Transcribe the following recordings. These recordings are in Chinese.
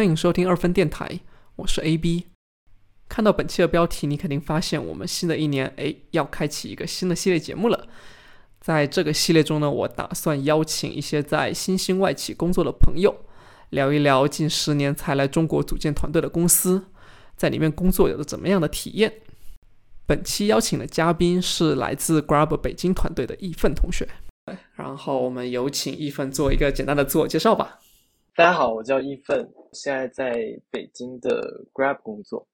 欢迎收听二分电台，我是 AB。看到本期的标题，你肯定发现我们新的一年，哎，要开启一个新的系列节目了。在这个系列中呢，我打算邀请一些在新兴外企工作的朋友，聊一聊近十年才来中国组建团队的公司，在里面工作有着怎么样的体验。本期邀请的嘉宾是来自 Grab 北京团队的易奋同学。然后我们有请易奋做一个简单的自我介绍吧。大家好，我叫易奋，现在在北京的 Grab 工作。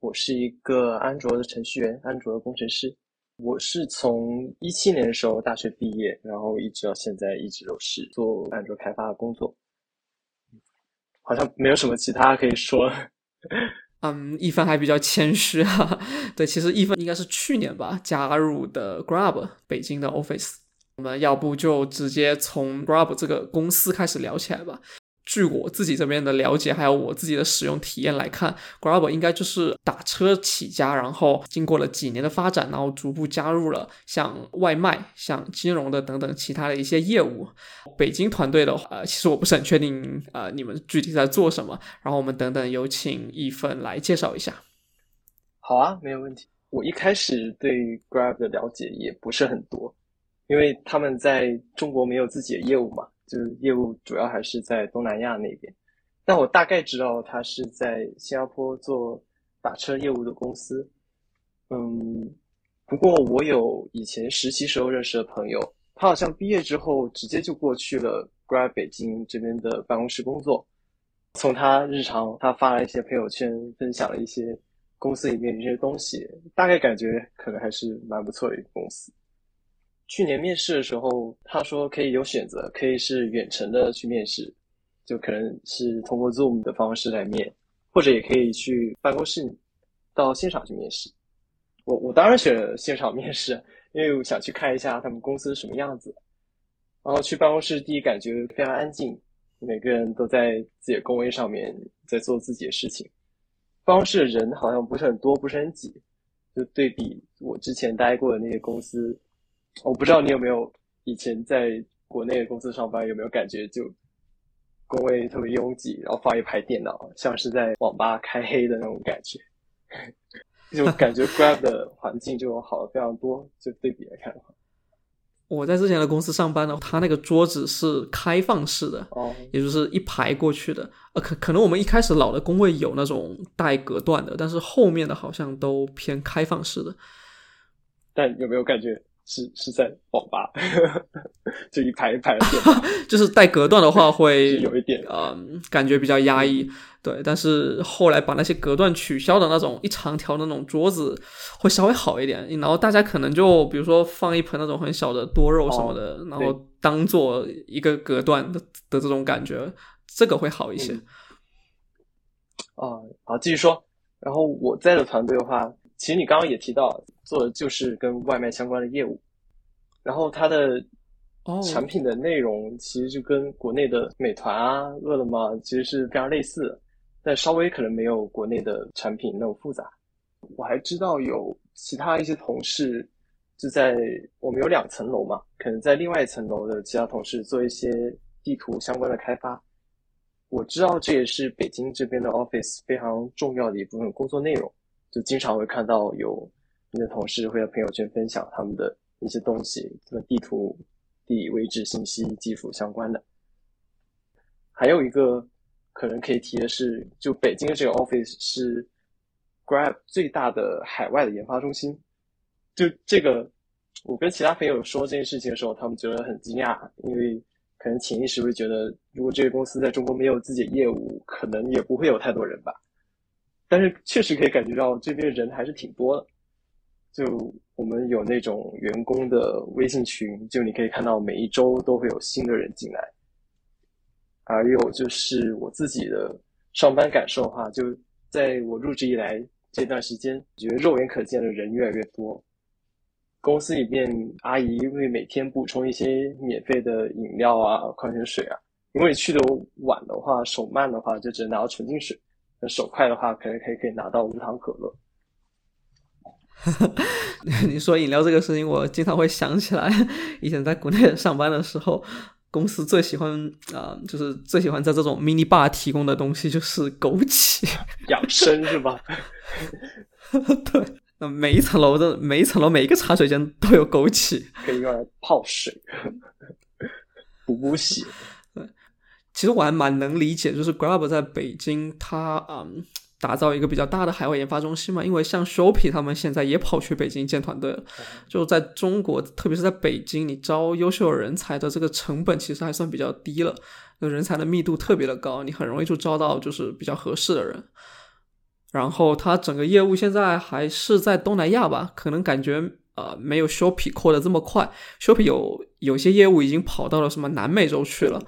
我是一个安卓的程序员，安卓的工程师。我是从一七年的时候大学毕业，然后一直到现在一直都是做安卓开发的工作。好像没有什么其他可以说。嗯，易奋还比较谦虚哈。对，其实易奋应该是去年吧加入的 Grab 北京的 Office。我们要不就直接从 Grab 这个公司开始聊起来吧。据我自己这边的了解，还有我自己的使用体验来看，Grab 应该就是打车起家，然后经过了几年的发展，然后逐步加入了像外卖、像金融的等等其他的一些业务。北京团队的话，其实我不是很确定，呃，你们具体在做什么。然后我们等等有请一份来介绍一下。好啊，没有问题。我一开始对 Grab 的了解也不是很多。因为他们在中国没有自己的业务嘛，就是业务主要还是在东南亚那边。但我大概知道他是在新加坡做打车业务的公司。嗯，不过我有以前实习时候认识的朋友，他好像毕业之后直接就过去了 Grab 北京这边的办公室工作。从他日常，他发了一些朋友圈，分享了一些公司里面的一些东西，大概感觉可能还是蛮不错的一个公司。去年面试的时候，他说可以有选择，可以是远程的去面试，就可能是通过 Zoom 的方式来面，或者也可以去办公室到现场去面试。我我当然选了现场 面试，因为我想去看一下他们公司什么样子。然后去办公室，第一感觉非常安静，每个人都在自己的工位上面在做自己的事情。办公室人好像不是很多，不是很挤，就对比我之前待过的那些公司。我不知道你有没有以前在国内的公司上班，有没有感觉就工位特别拥挤，然后放一排电脑，像是在网吧开黑的那种感觉，就感觉 Grab 的环境就好了非常多。就对比来看的话，我在之前的公司上班呢，他那个桌子是开放式的，哦，也就是一排过去的。呃，可可能我们一开始老的工位有那种带隔断的，但是后面的好像都偏开放式的。但有没有感觉？是是在网吧，就一排一排的电脑，就是带隔断的话会 有一点嗯，感觉比较压抑。对，但是后来把那些隔断取消的那种一长条的那种桌子会稍微好一点。然后大家可能就比如说放一盆那种很小的多肉什么的，然后当做一个隔断的的这种感觉，这个会好一些。啊，好，继续说。然后我在的团队的话。其实你刚刚也提到，做的就是跟外卖相关的业务，然后它的产品的内容其实就跟国内的美团啊、饿了么其实是非常类似的，但稍微可能没有国内的产品那么复杂。我还知道有其他一些同事就在我们有两层楼嘛，可能在另外一层楼的其他同事做一些地图相关的开发。我知道这也是北京这边的 office 非常重要的一部分工作内容。就经常会看到有你的同事会在朋友圈分享他们的一些东西，什么地图、地理位置信息、技术相关的。还有一个可能可以提的是，就北京的这个 office 是 Grab 最大的海外的研发中心。就这个，我跟其他朋友说这件事情的时候，他们觉得很惊讶，因为可能潜意识会觉得，如果这个公司在中国没有自己的业务，可能也不会有太多人吧。但是确实可以感觉到这边人还是挺多的，就我们有那种员工的微信群，就你可以看到每一周都会有新的人进来。还有就是我自己的上班感受哈，就在我入职以来这段时间，觉得肉眼可见的人越来越多。公司里面阿姨会每天补充一些免费的饮料啊、矿泉水啊，因为去的晚的话，手慢的话就只能拿到纯净水。那手快的话，可能可以可以拿到无糖可乐。你说饮料这个事情，我经常会想起来以前在国内上班的时候，公司最喜欢啊，就是最喜欢在这种 mini bar 提供的东西就是枸杞养生是吧？对，那每一层楼的每一层楼每一个茶水间都有枸杞，可以用来泡水、补补血。对，其实我还蛮能理解，就是 Grab 在北京，它嗯。打造一个比较大的海外研发中心嘛，因为像 Shopee 他们现在也跑去北京建团队了。就在中国，特别是在北京，你招优秀人才的这个成本其实还算比较低了，那人才的密度特别的高，你很容易就招到就是比较合适的人。然后它整个业务现在还是在东南亚吧，可能感觉呃没有 Shopee 扩的这么快，Shopee 有有些业务已经跑到了什么南美洲去了。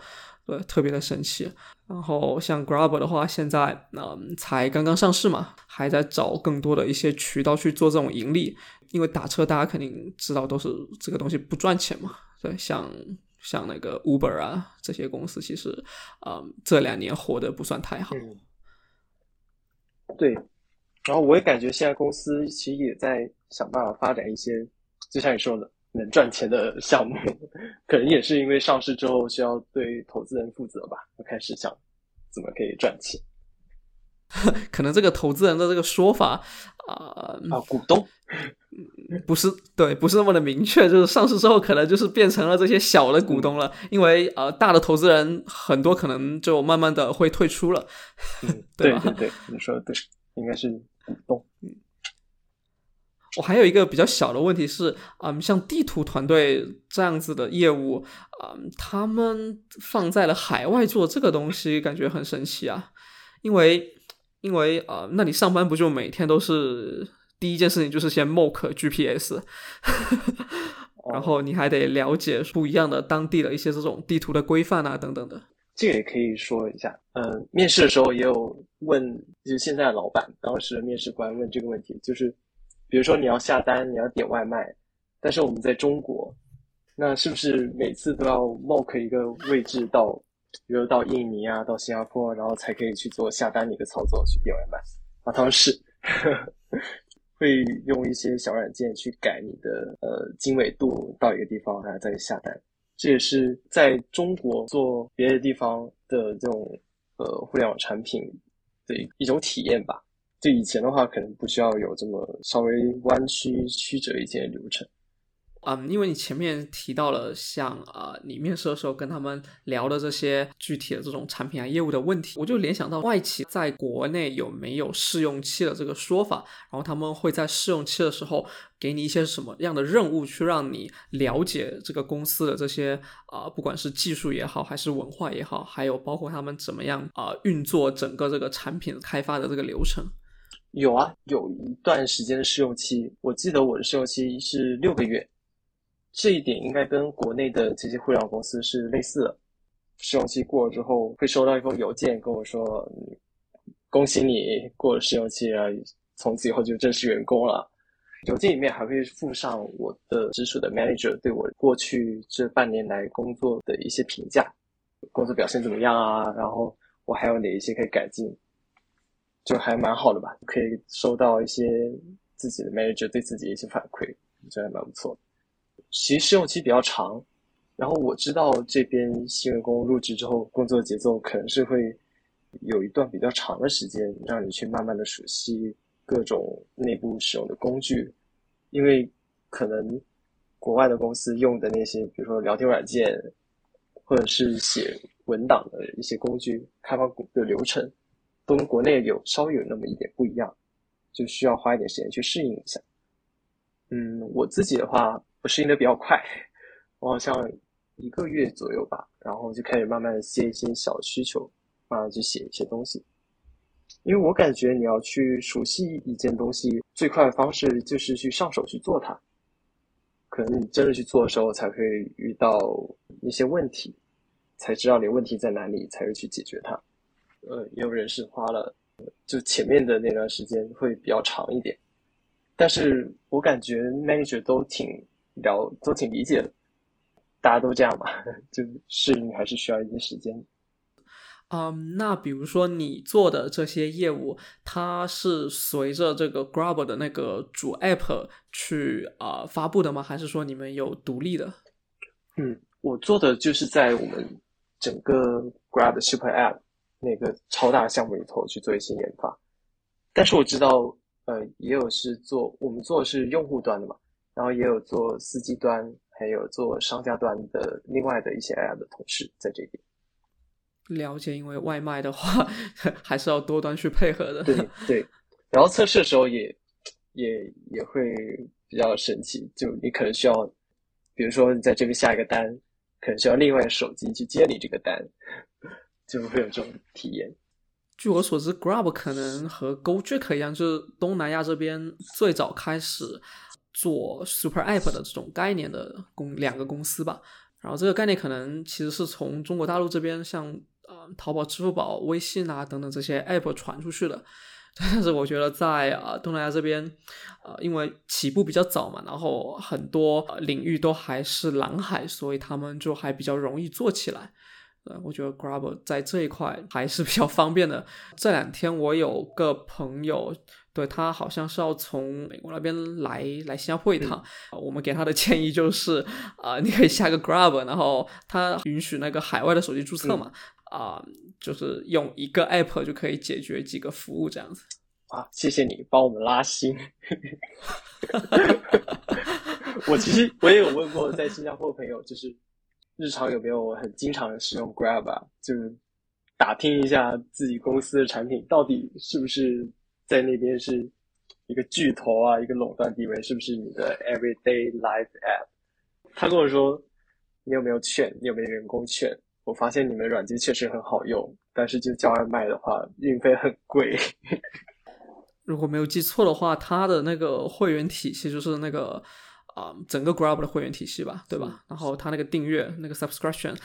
呃，特别的神奇。然后像 Grab 的话，现在嗯才刚刚上市嘛，还在找更多的一些渠道去做这种盈利。因为打车大家肯定知道都是这个东西不赚钱嘛。对，像像那个 Uber 啊这些公司，其实啊这两年活得不算太好。对，然后我也感觉现在公司其实也在想办法发展一些，就像你说的。能赚钱的项目，可能也是因为上市之后需要对投资人负责吧，就开始想怎么可以赚钱。可能这个投资人的这个说法啊啊，股东不是对，不是那么的明确，就是上市之后可能就是变成了这些小的股东了，因为呃，大的投资人很多可能就慢慢的会退出了。对对对，你说的对，应该是股东。我还有一个比较小的问题是，嗯，像地图团队这样子的业务，嗯，他们放在了海外做这个东西，感觉很神奇啊。因为，因为啊，那你上班不就每天都是第一件事情就是先 mock GPS，然后你还得了解不一样的当地的一些这种地图的规范啊，等等的。这个也可以说一下，嗯，面试的时候也有问，就是现在的老板，当时的面试官问这个问题，就是。比如说你要下单，你要点外卖，但是我们在中国，那是不是每次都要 mock 一个位置到，比如到印尼啊，到新加坡，然后才可以去做下单的一个操作去点外卖？啊，他们是 会用一些小软件去改你的呃经纬度到一个地方，然后再下单。这也是在中国做别的地方的这种呃互联网产品的一种体验吧。就以前的话，可能不需要有这么稍微弯曲曲折一些流程。嗯，因为你前面提到了像啊，你面试的时候跟他们聊的这些具体的这种产品啊、业务的问题，我就联想到外企在国内有没有试用期的这个说法，然后他们会在试用期的时候给你一些什么样的任务，去让你了解这个公司的这些啊，不管是技术也好，还是文化也好，还有包括他们怎么样啊运作整个这个产品开发的这个流程。有啊，有一段时间的试用期，我记得我的试用期是六个月，这一点应该跟国内的这些互联网公司是类似的。试用期过了之后，会收到一封邮件跟我说：“恭喜你过了试用期啊，从此以后就正式员工了。”邮件里面还会附上我的直属的 manager 对我过去这半年来工作的一些评价，工作表现怎么样啊？然后我还有哪一些可以改进？就还蛮好的吧，可以收到一些自己的 manager 对自己的一些反馈，觉得还蛮不错。其实试用期比较长，然后我知道这边新员工入职之后，工作节奏可能是会有一段比较长的时间，让你去慢慢的熟悉各种内部使用的工具，因为可能国外的公司用的那些，比如说聊天软件，或者是写文档的一些工具，开发的流程。跟国内有稍微有那么一点不一样，就需要花一点时间去适应一下。嗯，我自己的话，我适应的比较快，我好像一个月左右吧，然后就开始慢慢的接一些小需求，慢慢去写一些东西。因为我感觉你要去熟悉一件东西，最快的方式就是去上手去做它。可能你真的去做的时候，才会遇到一些问题，才知道你问题在哪里，才会去解决它。呃，也有人是花了，就前面的那段时间会比较长一点，但是我感觉 manager 都挺了，都挺理解的，大家都这样嘛，就适应还是需要一些时间。嗯，那比如说你做的这些业务，它是随着这个 Grab 的那个主 app 去啊发布的吗？还是说你们有独立的？嗯，我做的就是在我们整个 Grab Super App 那个超大项目里头去做一些研发。但是我知道，呃，也有是做我们做的是用户端的嘛，然后也有做司机端，还有做商家端的另外的一些 App 的同事在这边。了解，因为外卖的话 还是要多端去配合的。对 对，然后测试的时候也也也会比较神奇，就你可能需要，比如说你在这边下一个单，可能需要另外手机去接你这个单，就会有这种体验。据我所知，Grab 可能和 Gojek 一样，就是东南亚这边最早开始做 Super App 的这种概念的公两个公司吧。然后这个概念可能其实是从中国大陆这边像。啊，淘宝、支付宝、微信啊等等这些 app 传出去的，但是我觉得在啊东南亚这边，呃，因为起步比较早嘛，然后很多领域都还是蓝海，所以他们就还比较容易做起来。呃，我觉得 Grab 在这一块还是比较方便的。这两天我有个朋友，对他好像是要从美国那边来来新加坡一趟，我们给他的建议就是，啊，你可以下个 Grab，然后他允许那个海外的手机注册嘛。啊，就是用一个 app 就可以解决几个服务这样子。啊，谢谢你帮我们拉新。我其实我也有问过在新加坡的朋友，就是日常有没有很经常使用 Grab 啊？就是打听一下自己公司的产品到底是不是在那边是一个巨头啊，一个垄断地位，是不是你的 everyday life app？他跟我说，你有没有券？你有没有员工券？我发现你们软件确实很好用，但是就叫外卖的话，运费很贵。如果没有记错的话，他的那个会员体系就是那个啊，整个 Grab 的会员体系吧，对吧？然后它那个订阅那个 subscription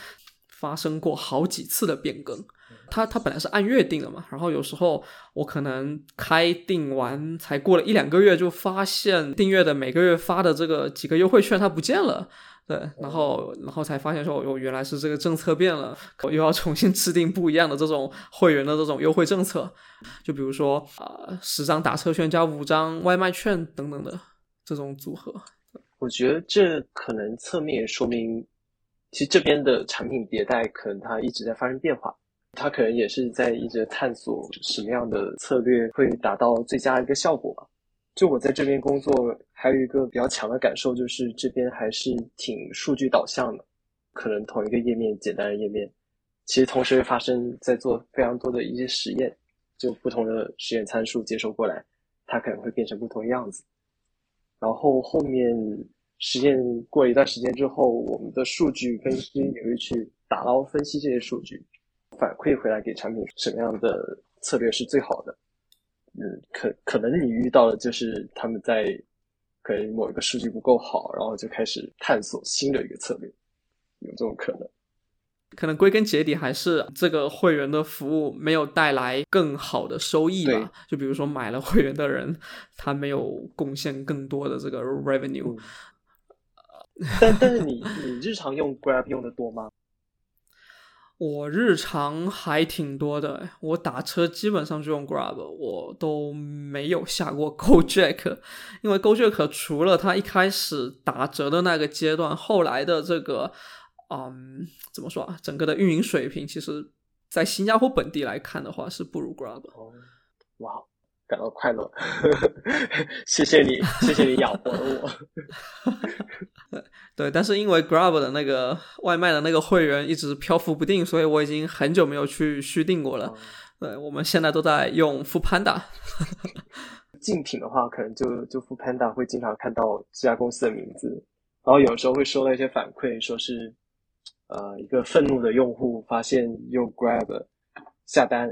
发生过好几次的变更。它它本来是按月订的嘛，然后有时候我可能开订完才过了一两个月，就发现订阅的每个月发的这个几个优惠券它不见了。对，然后然后才发现说，我，原来是这个政策变了，我又要重新制定不一样的这种会员的这种优惠政策，就比如说啊，十张打车券加五张外卖券等等的这种组合。我觉得这可能侧面说明，其实这边的产品迭代可能它一直在发生变化，它可能也是在一直探索什么样的策略会达到最佳一个效果吧。就我在这边工作，还有一个比较强的感受，就是这边还是挺数据导向的。可能同一个页面，简单的页面，其实同时会发生在做非常多的一些实验，就不同的实验参数接收过来，它可能会变成不同的样子。然后后面实验过一段时间之后，我们的数据分析也会去打捞分析这些数据，反馈回来给产品什么样的策略是最好的。嗯，可可能你遇到的就是他们在可能某一个数据不够好，然后就开始探索新的一个策略，有这种可能。可能归根结底还是这个会员的服务没有带来更好的收益吧。就比如说买了会员的人，他没有贡献更多的这个 revenue。但但是你你日常用 Grab 用的多吗？我日常还挺多的，我打车基本上就用 Grab，我都没有下过 GoJack，因为 GoJack 除了它一开始打折的那个阶段，后来的这个，嗯，怎么说啊？整个的运营水平，其实在新加坡本地来看的话，是不如 Grab。哦，哇，感到快乐，谢谢你，谢谢你养活了我。对，但是因为 Grab 的那个外卖的那个会员一直漂浮不定，所以我已经很久没有去续订过了。对，我们现在都在用 Food Panda。竞品的话，可能就就 Food Panda 会经常看到这家公司的名字，然后有时候会收到一些反馈，说是呃一个愤怒的用户发现用 Grab 下单，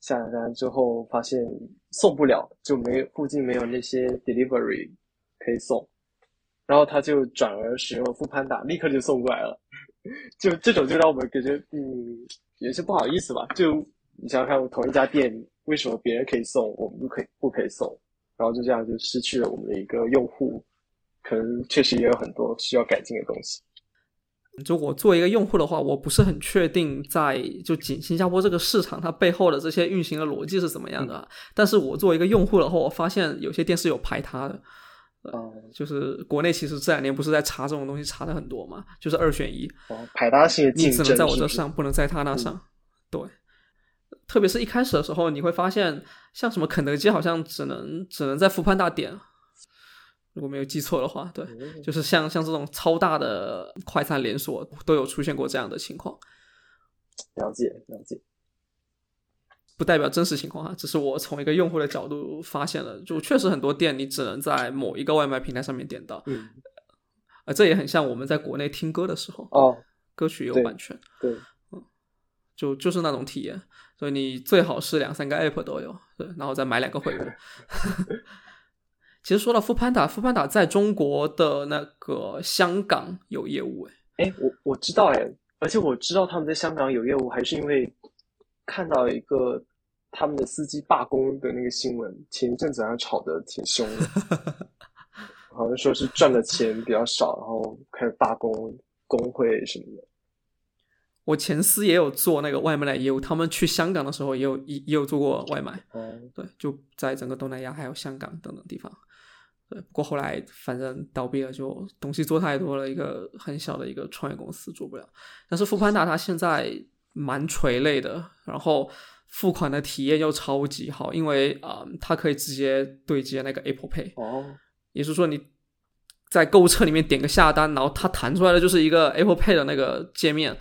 下了单之后发现送不了，就没附近没有那些 delivery 可以送。然后他就转而使用了富潘达，立刻就送过来了。就这种就让我们感觉，嗯，有些不好意思吧。就你想想看，同一家店，为什么别人可以送，我们不可以不可以送？然后就这样就失去了我们的一个用户，可能确实也有很多需要改进的东西。就我作为一个用户的话，我不是很确定在就仅新加坡这个市场它背后的这些运行的逻辑是怎么样的。但是我作为一个用户的话，我发现有些店是有排他的。哦，就是国内其实这两年不是在查这种东西查的很多嘛，就是二选一，哦，排他性你只能在我这上，不能在他那上，对。特别是一开始的时候，你会发现，像什么肯德基好像只能只能在福潘大点，如果没有记错的话，对，就是像像这种超大的快餐连锁都有出现过这样的情况。了解了解，不代表真实情况哈，只是我从一个用户的角度发现了，就确实很多店你只能在某一个外卖平台上面点到，嗯，啊，这也很像我们在国内听歌的时候，哦，歌曲有版权，对，嗯，就就是那种体验。所以你最好是两三个 app 都有，对，然后再买两个会员。其实说到富潘达，富潘达在中国的那个香港有业务，哎，哎，我我知道，哎，而且我知道他们在香港有业务，还是因为看到一个他们的司机罢工的那个新闻，前一阵子好像吵得挺凶的，好像说是赚的钱比较少，然后开始罢工，工会什么的。我前司也有做那个外卖的业务，他们去香港的时候也有也也有做过外卖。哦，对，就在整个东南亚还有香港等等地方。对，不过后来反正倒闭了，就东西做太多了，一个很小的一个创业公司做不了。但是富潘达它现在蛮垂类的，然后付款的体验又超级好，因为啊，它可以直接对接那个 Apple Pay。哦，也就是说你在购物车里面点个下单，然后它弹出来的就是一个 Apple Pay 的那个界面。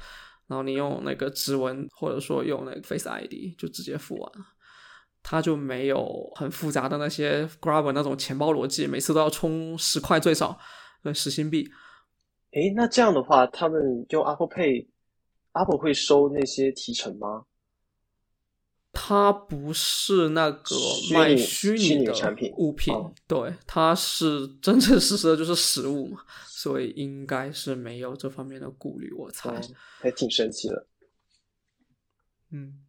然后你用那个指纹，或者说用那个 Face ID 就直接付完了，它就没有很复杂的那些 Grab 那种钱包逻辑，每次都要充十块最少，对，十新币。诶，那这样的话，他们用 Apple Pay，Apple 会收那些提成吗？它不是那个卖虚拟的产品物品，对，它是真真实实的就是实物嘛。所以应该是没有这方面的顾虑，我猜还挺神奇的。嗯，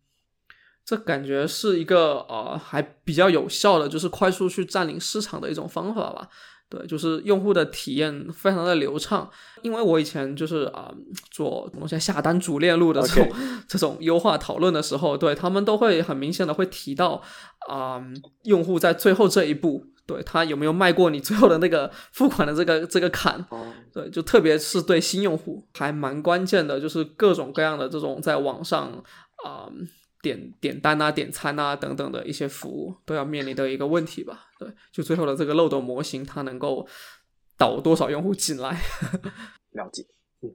这感觉是一个呃还比较有效的，就是快速去占领市场的一种方法吧。对，就是用户的体验非常的流畅。因为我以前就是啊做东西下单主链路的这种这种优化讨论的时候，对他们都会很明显的会提到啊用户在最后这一步。对他有没有迈过你最后的那个付款的这个这个坎？对，就特别是对新用户还蛮关键的，就是各种各样的这种在网上啊点点单啊、点餐啊等等的一些服务都要面临的一个问题吧。对，就最后的这个漏斗模型，它能够导多少用户进来？了解。嗯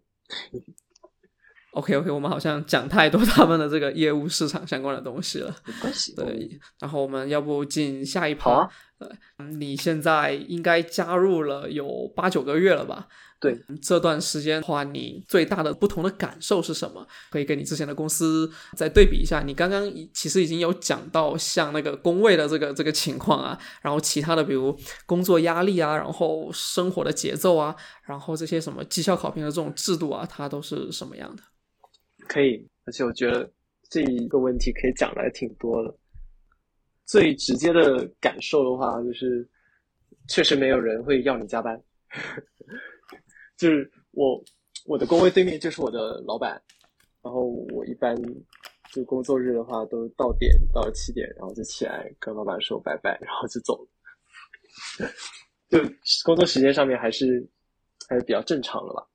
OK OK，我们好像讲太多他们的这个业务市场相关的东西了。没关系。对，然后我们要不进下一趴？对，你现在应该加入了有八九个月了吧？对，这段时间的话，你最大的不同的感受是什么？可以跟你之前的公司再对比一下。你刚刚其实已经有讲到像那个工位的这个这个情况啊，然后其他的比如工作压力啊，然后生活的节奏啊，然后这些什么绩效考评的这种制度啊，它都是什么样的？可以，而且我觉得这一个问题可以讲的还挺多的。最直接的感受的话，就是确实没有人会要你加班。就是我我的工位对面就是我的老板，然后我一般就工作日的话都到点到七点，然后就起来跟老板说拜拜，然后就走了。就工作时间上面还是还是比较正常的吧。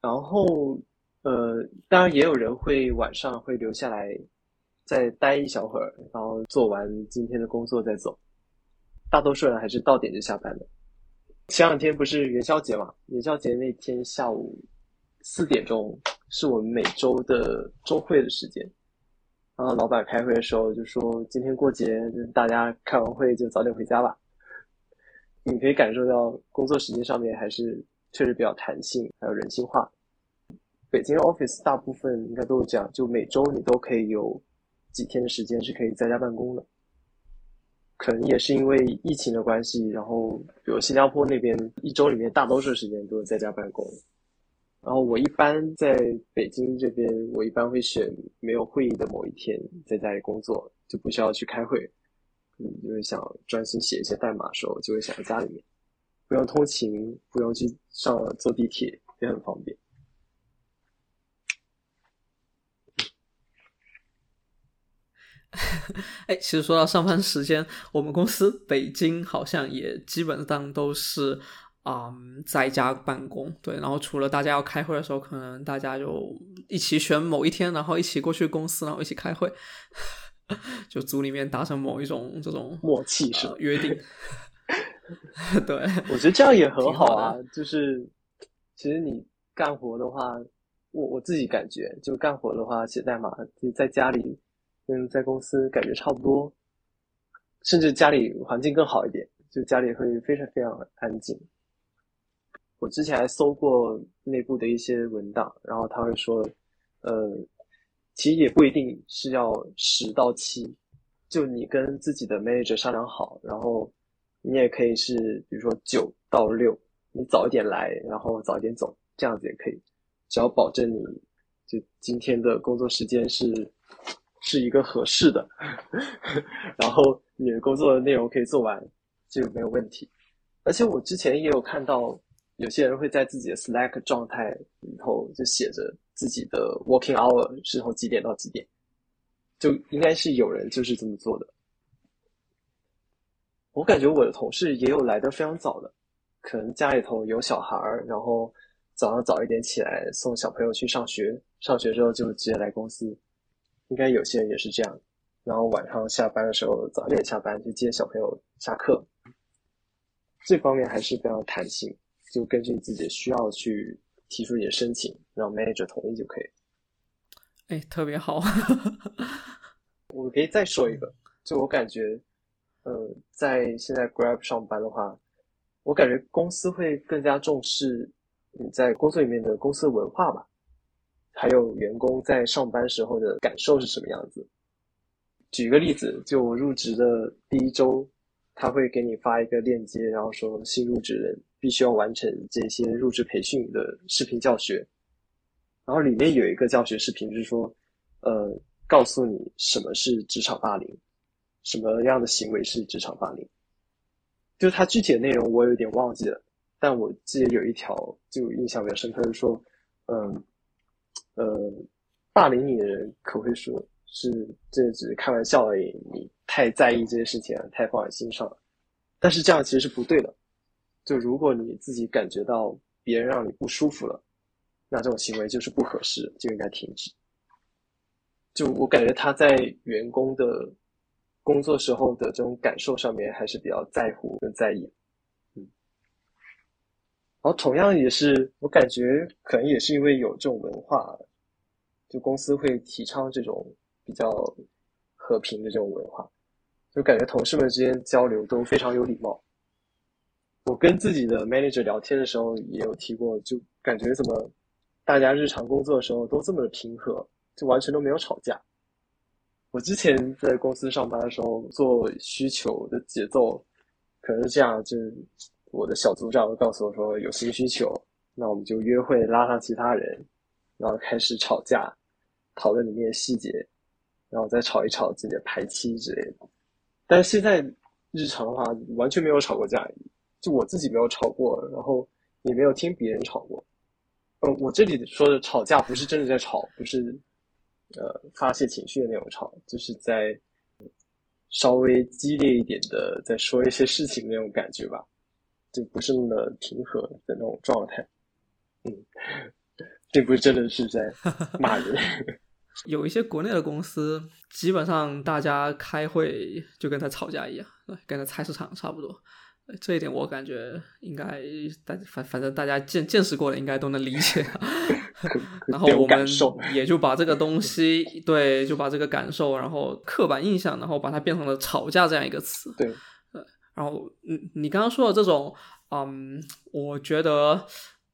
然后呃，当然也有人会晚上会留下来。再待一小会儿，然后做完今天的工作再走。大多数人还是到点就下班的。前两天不是元宵节嘛？元宵节那天下午四点钟是我们每周的周会的时间。然后老板开会的时候就说：“今天过节，大家开完会就早点回家吧。”你可以感受到工作时间上面还是确实比较弹性，还有人性化。北京 office 大部分应该都是这样，就每周你都可以有。几天的时间是可以在家办公的，可能也是因为疫情的关系，然后比如新加坡那边一周里面大多数时间都是在家办公，然后我一般在北京这边，我一般会选没有会议的某一天在家里工作，就不需要去开会，嗯，因为想专心写一些代码的时候，就会想在家里面，不用通勤，不用去上坐地铁，也很方便。哎，其实说到上班时间，我们公司北京好像也基本上都是啊在家办公。对，然后除了大家要开会的时候，可能大家就一起选某一天，然后一起过去公司，然后一起开会，就组里面达成某一种这种默契是约定。对，我觉得这样也很好啊。就是其实你干活的话，我我自己感觉，就干活的话，写代码就在家里。跟在公司感觉差不多，甚至家里环境更好一点，就家里会非常非常安静。我之前还搜过内部的一些文档，然后他会说，呃，其实也不一定是要十到七，就你跟自己的 manager 商量好，然后你也可以是比如说九到六，你早一点来，然后早一点走，这样子也可以，只要保证你就今天的工作时间是。是一个合适的，然后你的工作的内容可以做完就没有问题。而且我之前也有看到有些人会在自己的 Slack 状态里头就写着自己的 working hour 是从几点到几点，就应该是有人就是这么做的。我感觉我的同事也有来的非常早的，可能家里头有小孩儿，然后早上早一点起来送小朋友去上学，上学之后就直接来公司。应该有些人也是这样，然后晚上下班的时候早点下班去接小朋友下课，这方面还是非常弹性，就根据自己的需要去提出你的申请，让 manager 同意就可以。哎，特别好。我可以再说一个，就我感觉，呃，在现在 Grab 上班的话，我感觉公司会更加重视你在工作里面的公司文化吧。还有员工在上班时候的感受是什么样子？举个例子，就我入职的第一周，他会给你发一个链接，然后说新入职人必须要完成这些入职培训的视频教学。然后里面有一个教学视频，就是说，呃，告诉你什么是职场霸凌，什么样的行为是职场霸凌。就是它具体的内容我有点忘记了，但我记得有一条就印象比较深刻，是说，嗯。呃霸凌你的人可会说是这只是开玩笑而已，你太在意这些事情，太放在心上了。但是这样其实是不对的。就如果你自己感觉到别人让你不舒服了，那这种行为就是不合适，就应该停止。就我感觉他在员工的工作时候的这种感受上面还是比较在乎跟在意。然后同样也是，我感觉可能也是因为有这种文化，就公司会提倡这种比较和平的这种文化，就感觉同事们之间交流都非常有礼貌。我跟自己的 manager 聊天的时候也有提过，就感觉怎么大家日常工作的时候都这么的平和，就完全都没有吵架。我之前在公司上班的时候做需求的节奏可能是这样，就。我的小组长告诉我说有新需求，那我们就约会拉上其他人，然后开始吵架，讨论里面的细节，然后再吵一吵自己的排期之类的。但是现在日常的话，完全没有吵过架，就我自己没有吵过，然后也没有听别人吵过。呃，我这里说的吵架不是真的在吵，不是呃发泄情绪的那种吵，就是在稍微激烈一点的在说一些事情那种感觉吧。就不是那么平和的那种状态，嗯，并不是真的是在骂人。有一些国内的公司，基本上大家开会就跟他吵架一样，跟在菜市场差不多。这一点我感觉应该大反反正大家见见识过的应该都能理解。然后我们也就把这个东西，对，就把这个感受，然后刻板印象，然后把它变成了吵架这样一个词。对。然后，你你刚刚说的这种，嗯，我觉得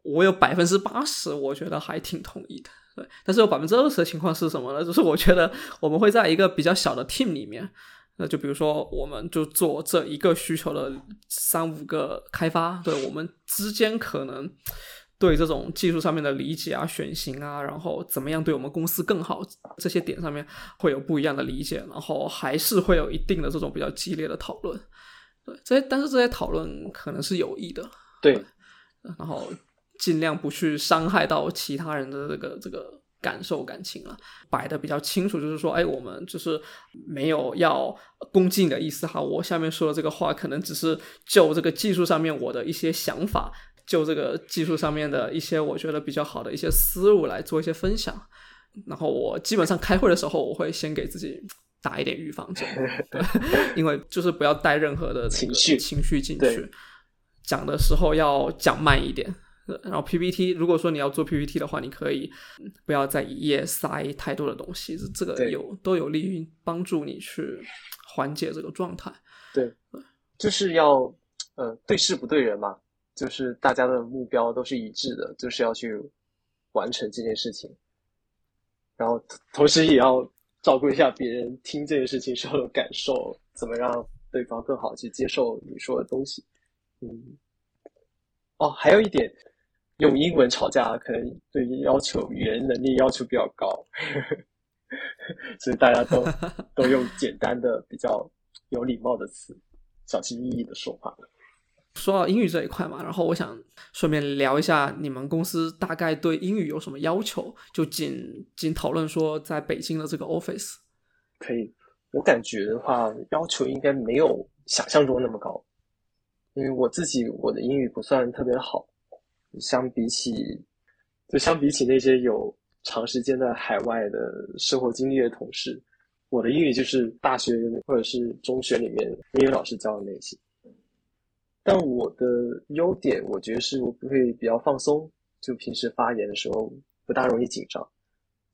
我有百分之八十，我觉得还挺同意的，对。但是有百分之二十的情况是什么呢？就是我觉得我们会在一个比较小的 team 里面，那就比如说，我们就做这一个需求的三五个开发，对我们之间可能对这种技术上面的理解啊、选型啊，然后怎么样对我们公司更好这些点上面会有不一样的理解，然后还是会有一定的这种比较激烈的讨论。这些，但是这些讨论可能是有益的，对，然后尽量不去伤害到其他人的这个这个感受感情了，摆的比较清楚，就是说，哎，我们就是没有要攻击你的意思哈。我下面说的这个话，可能只是就这个技术上面我的一些想法，就这个技术上面的一些我觉得比较好的一些思路来做一些分享。然后我基本上开会的时候，我会先给自己打一点预防针，因为就是不要带任何的情绪情绪进去，讲的时候要讲慢一点。然后 PPT，如果说你要做 PPT 的话，你可以不要在一页塞太多的东西，这个有都有利于帮助你去缓解这个状态。对，就是要呃对事不对人嘛，就是大家的目标都是一致的，就是要去完成这件事情，然后同时也要照顾一下别人听这件事情时候的感受，怎么让对方更好去接受你说的东西。嗯，哦，还有一点。用英文吵架，可能对于要求语言能力要求比较高，所以大家都 都用简单的、比较有礼貌的词，小心翼翼的说话。说到英语这一块嘛，然后我想顺便聊一下你们公司大概对英语有什么要求？就仅仅讨论说在北京的这个 office。可以，我感觉的话，要求应该没有想象中那么高，因为我自己我的英语不算特别好。相比起，就相比起那些有长时间的海外的生活经历的同事，我的英语就是大学或者是中学里面英语老师教的那些。但我的优点，我觉得是我会比较放松，就平时发言的时候不大容易紧张，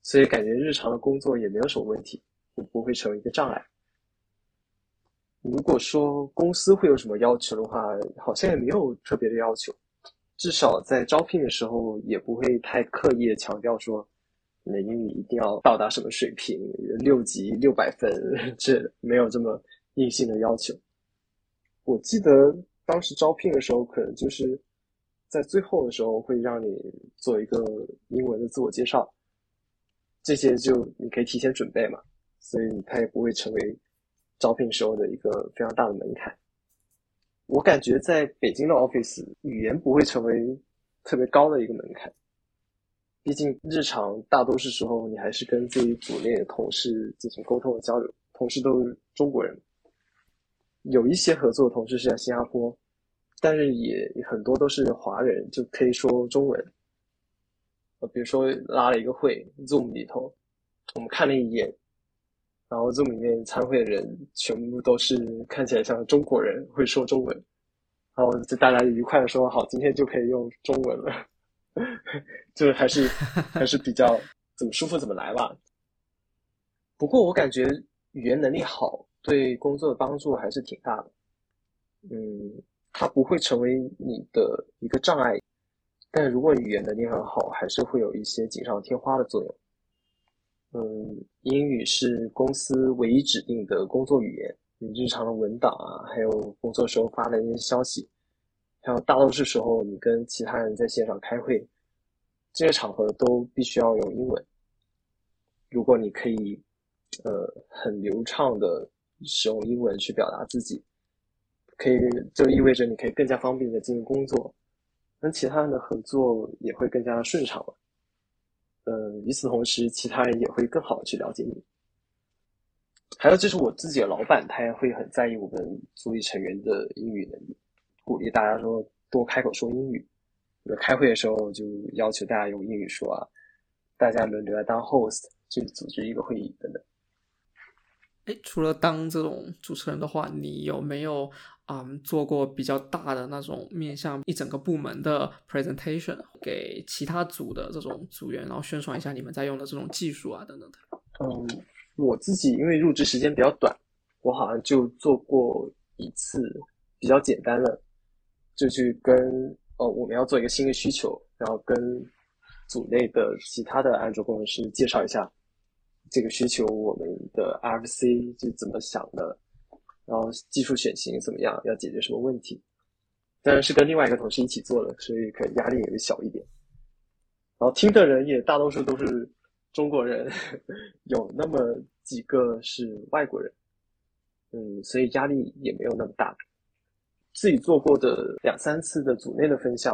所以感觉日常的工作也没有什么问题，我不会成为一个障碍。如果说公司会有什么要求的话，好像也没有特别的要求。至少在招聘的时候，也不会太刻意的强调说，你的英语一定要到达什么水平，六级六百分，这没有这么硬性的要求。我记得当时招聘的时候，可能就是在最后的时候会让你做一个英文的自我介绍，这些就你可以提前准备嘛，所以它也不会成为招聘时候的一个非常大的门槛。我感觉在北京的 office 语言不会成为特别高的一个门槛，毕竟日常大多数时候你还是跟自己组内的同事进行沟通和交流，同事都是中国人，有一些合作的同事是在新加坡，但是也很多都是华人，就可以说中文。呃，比如说拉了一个会，Zoom 里头，我们看了一眼。然后 Zoom 里面参会的人全部都是看起来像中国人，会说中文，然后就大家愉快的说好，今天就可以用中文了，就是还是还是比较怎么舒服怎么来吧。不过我感觉语言能力好对工作的帮助还是挺大的，嗯，它不会成为你的一个障碍，但如果语言能力很好，还是会有一些锦上添花的作用。嗯，英语是公司唯一指定的工作语言。你日常的文档啊，还有工作时候发的一些消息，还有大多数时候你跟其他人在线上开会，这些场合都必须要用英文。如果你可以，呃，很流畅的使用英文去表达自己，可以就意味着你可以更加方便的进行工作，跟其他人的合作也会更加顺畅了。嗯，与此同时，其他人也会更好的去了解你。还有就是我自己的老板，他也会很在意我们组里成员的英语能力，鼓励大家说多开口说英语。开会的时候就要求大家用英语说啊，大家轮流来当 host 去组织一个会议等等。哎，除了当这种主持人的话，你有没有啊做过比较大的那种面向一整个部门的 presentation，给其他组的这种组员，然后宣传一下你们在用的这种技术啊等等的？嗯，我自己因为入职时间比较短，我好像就做过一次比较简单的，就去跟哦我们要做一个新的需求，然后跟组内的其他的安卓工程师介绍一下。这个需求，我们的 RFC 是怎么想的？然后技术选型怎么样？要解决什么问题？当然是跟另外一个同事一起做的，所以可能压力也会小一点。然后听的人也大多数都是中国人，有那么几个是外国人，嗯，所以压力也没有那么大。自己做过的两三次的组内的分享，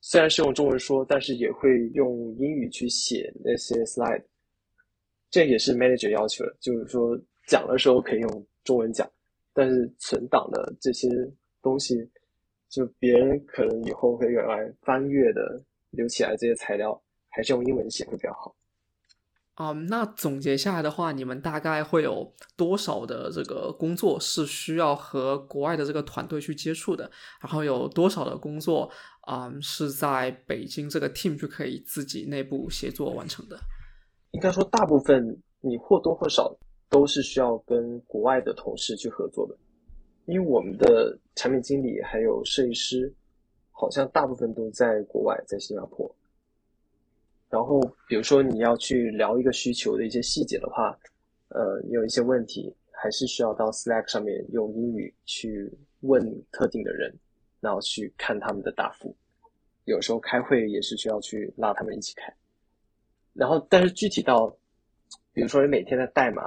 虽然是用中文说，但是也会用英语去写那些 slide。这也是 manager 要求的，就是说讲的时候可以用中文讲，但是存档的这些东西，就别人可能以后会用来翻阅的留起来这些材料，还是用英文写会比较好。啊，那总结下来的话，你们大概会有多少的这个工作是需要和国外的这个团队去接触的？然后有多少的工作啊是在北京这个 team 就可以自己内部协作完成的？应该说，大部分你或多或少都是需要跟国外的同事去合作的，因为我们的产品经理还有设计师，好像大部分都在国外，在新加坡。然后，比如说你要去聊一个需求的一些细节的话，呃，有一些问题，还是需要到 Slack 上面用英语去问特定的人，然后去看他们的答复。有时候开会也是需要去拉他们一起开。然后，但是具体到，比如说你每天的代码，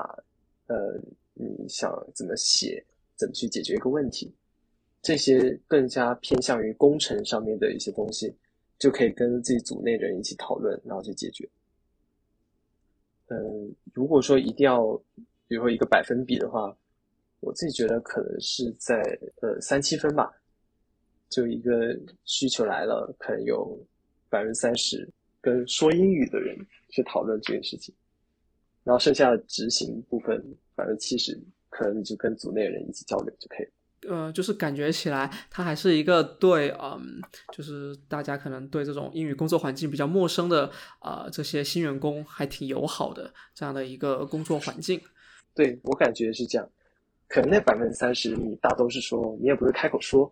呃，你想怎么写，怎么去解决一个问题，这些更加偏向于工程上面的一些东西。就可以跟自己组内人一起讨论，然后去解决。嗯，如果说一定要，比如说一个百分比的话，我自己觉得可能是在呃三七分吧。就一个需求来了，可能有百分之三十跟说英语的人去讨论这件事情，然后剩下的执行部分百分之七十，可能你就跟组内的人一起交流就可以了。呃，就是感觉起来，他还是一个对，嗯，就是大家可能对这种英语工作环境比较陌生的，啊，这些新员工还挺友好的这样的一个工作环境。对我感觉是这样，可能那百分之三十，你大都是说，你也不是开口说，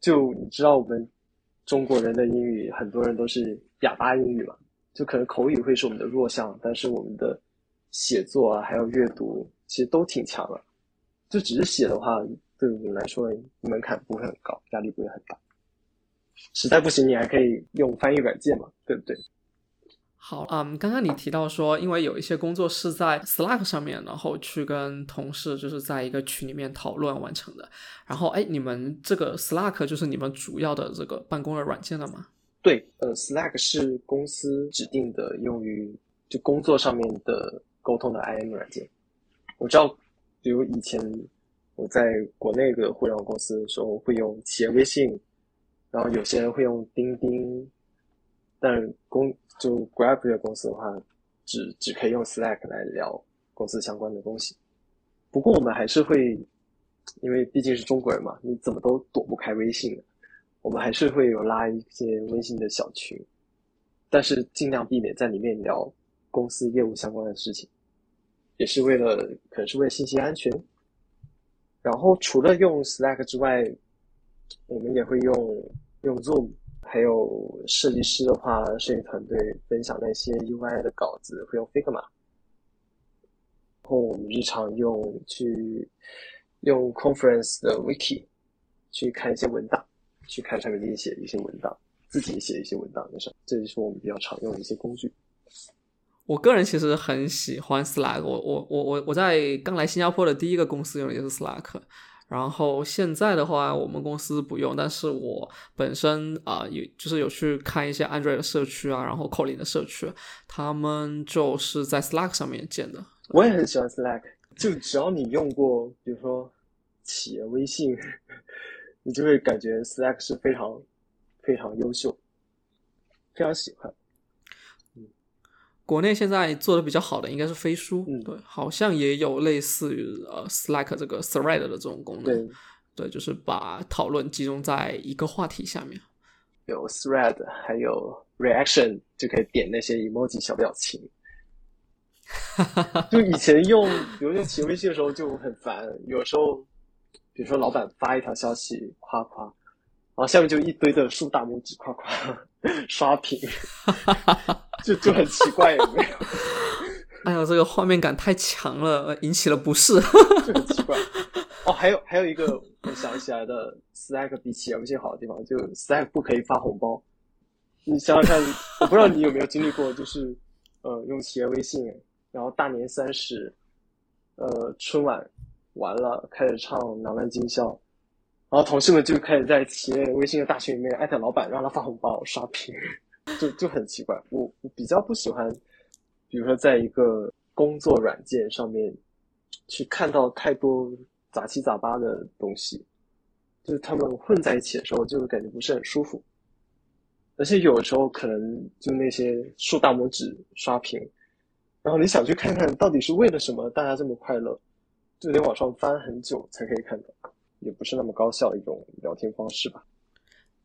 就你知道我们中国人的英语，很多人都是哑巴英语嘛，就可能口语会是我们的弱项，但是我们的写作啊，还有阅读，其实都挺强的，就只是写的话。对我们来说，门槛不会很高，压力不会很大。实在不行，你还可以用翻译软件嘛，对不对？好，嗯，刚刚你提到说，因为有一些工作是在 Slack 上面，然后去跟同事就是在一个群里面讨论完成的。然后，哎，你们这个 Slack 就是你们主要的这个办公的软件了吗？对，呃，Slack 是公司指定的用于就工作上面的沟通的 IM 软件。我知道，比如以前。我在国内的互联网公司的时候会用企业微信，然后有些人会用钉钉，但公就 Grab 这个公司的话，只只可以用 Slack 来聊公司相关的东西。不过我们还是会，因为毕竟是中国人嘛，你怎么都躲不开微信的，我们还是会有拉一些微信的小群，但是尽量避免在里面聊公司业务相关的事情，也是为了可能是为了信息安全。然后除了用 Slack 之外，我们也会用用 Zoom，还有设计师的话，设计团队分享那些 UI 的稿子会用 Figma。然后我们日常用去用 Conference 的 Wiki 去看一些文档，去看上面写的一些文档，自己写一些文档，就是这就是我们比较常用的一些工具。我个人其实很喜欢 Slack，我我我我我在刚来新加坡的第一个公司用的也是 Slack，然后现在的话我们公司不用，但是我本身啊有就是有去看一些 Android 的社区啊，然后 Kotlin 的社区，他们就是在 Slack 上面建的。我也很喜欢 Slack，就只要你用过，比如说企业微信，你就会感觉 Slack 是非常非常优秀，非常喜欢。国内现在做的比较好的应该是飞书，嗯，对，好像也有类似于呃 Slack 这个 Thread 的这种功能，对，对，就是把讨论集中在一个话题下面。有 Thread，还有 Reaction，就可以点那些 emoji 小表情。就以前用，比如用企业微信的时候就很烦，有时候，比如说老板发一条消息夸夸，然后下面就一堆的竖大拇指夸夸 刷屏。就就很奇怪，有没有？哎呦，这个画面感太强了，引起了不适。就很奇怪。哦，还有还有一个我想起来的，Slack 比企业微信好的地方，就 Slack 不可以发红包。你想想看，我不知道你有没有经历过，就是呃，用企业微信，然后大年三十，呃，春晚完了开始唱《囊囊今宵》，然后同事们就开始在企业微信的大群里面艾特老板，让他发红包刷屏，就就很奇怪。我我比较不喜欢，比如说在一个工作软件上面去看到太多杂七杂八的东西，就是他们混在一起的时候，就感觉不是很舒服。而且有的时候可能就那些竖大拇指刷屏，然后你想去看看到底是为了什么大家这么快乐，就得往上翻很久才可以看到。也不是那么高效的一种聊天方式吧。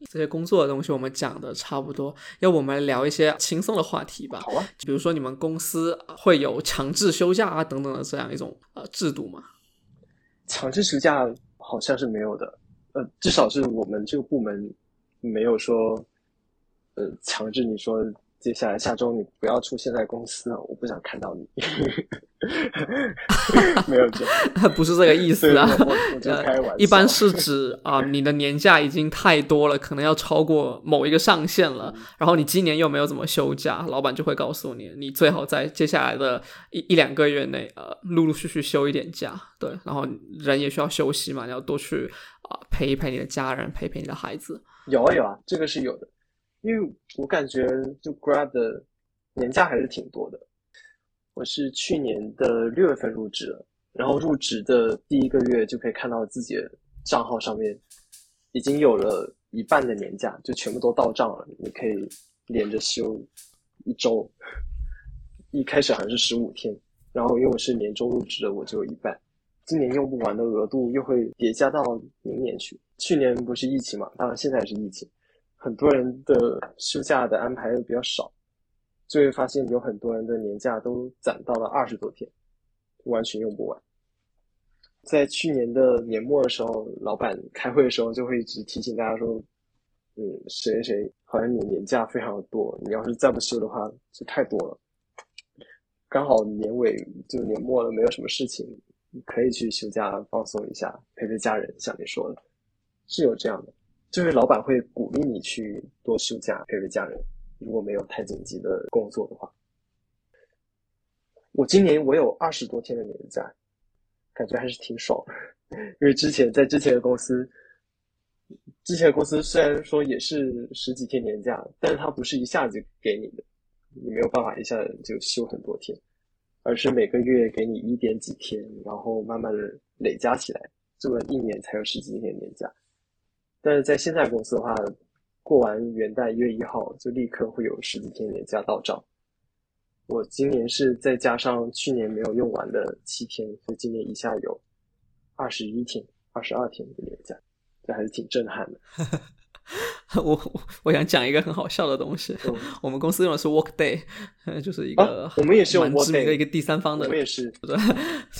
这些工作的东西我们讲的差不多，要不我们聊一些轻松的话题吧。好啊，比如说你们公司会有强制休假啊等等的这样一种呃制度吗？强制休假好像是没有的，呃，至少是我们这个部门没有说，呃，强制你说。接下来下周你不要出现在公司，我不想看到你。没有这，不是这个意思啊。呃，一般是指啊，你的年假已经太多了，可能要超过某一个上限了。然后你今年又没有怎么休假，老板就会告诉你，你最好在接下来的一一两个月内，呃，陆陆续续休一点假。对，然后人也需要休息嘛，你要多去啊陪一陪你的家人，陪陪你的孩子。有啊有啊，这个是有的。因为我感觉就 Grab 的年假还是挺多的。我是去年的六月份入职，然后入职的第一个月就可以看到自己的账号上面已经有了一半的年假，就全部都到账了。你可以连着休一周，一开始好像是十五天，然后因为我是年终入职的，我就有一半。今年用不完的额度又会叠加到明年去。去年不是疫情嘛，当然现在也是疫情。很多人的休假的安排又比较少，就会发现有很多人的年假都攒到了二十多天，完全用不完。在去年的年末的时候，老板开会的时候就会一直提醒大家说：“嗯，谁谁好像你年假非常多，你要是再不休的话就太多了。刚好年尾就年末了，没有什么事情，可以去休假放松一下，陪陪家人。像你说的，是有这样的。”就是老板会鼓励你去多休假陪陪家人，如果没有太紧急的工作的话。我今年我有二十多天的年假，感觉还是挺爽。因为之前在之前的公司，之前的公司虽然说也是十几天年假，但是它不是一下子给你的，你没有办法一下子就休很多天，而是每个月给你一点几天，然后慢慢的累加起来，这么一年才有十几天年假。但是在现在公司的话，过完元旦一月一号就立刻会有十几天年假到账。我今年是再加上去年没有用完的七天，所以今年一下有二十一天、二十二天的年假，这还是挺震撼的。我我想讲一个很好笑的东西，我们公司用的是 Workday，就是一个我们也是蛮知名的一个第三方的，我们也是对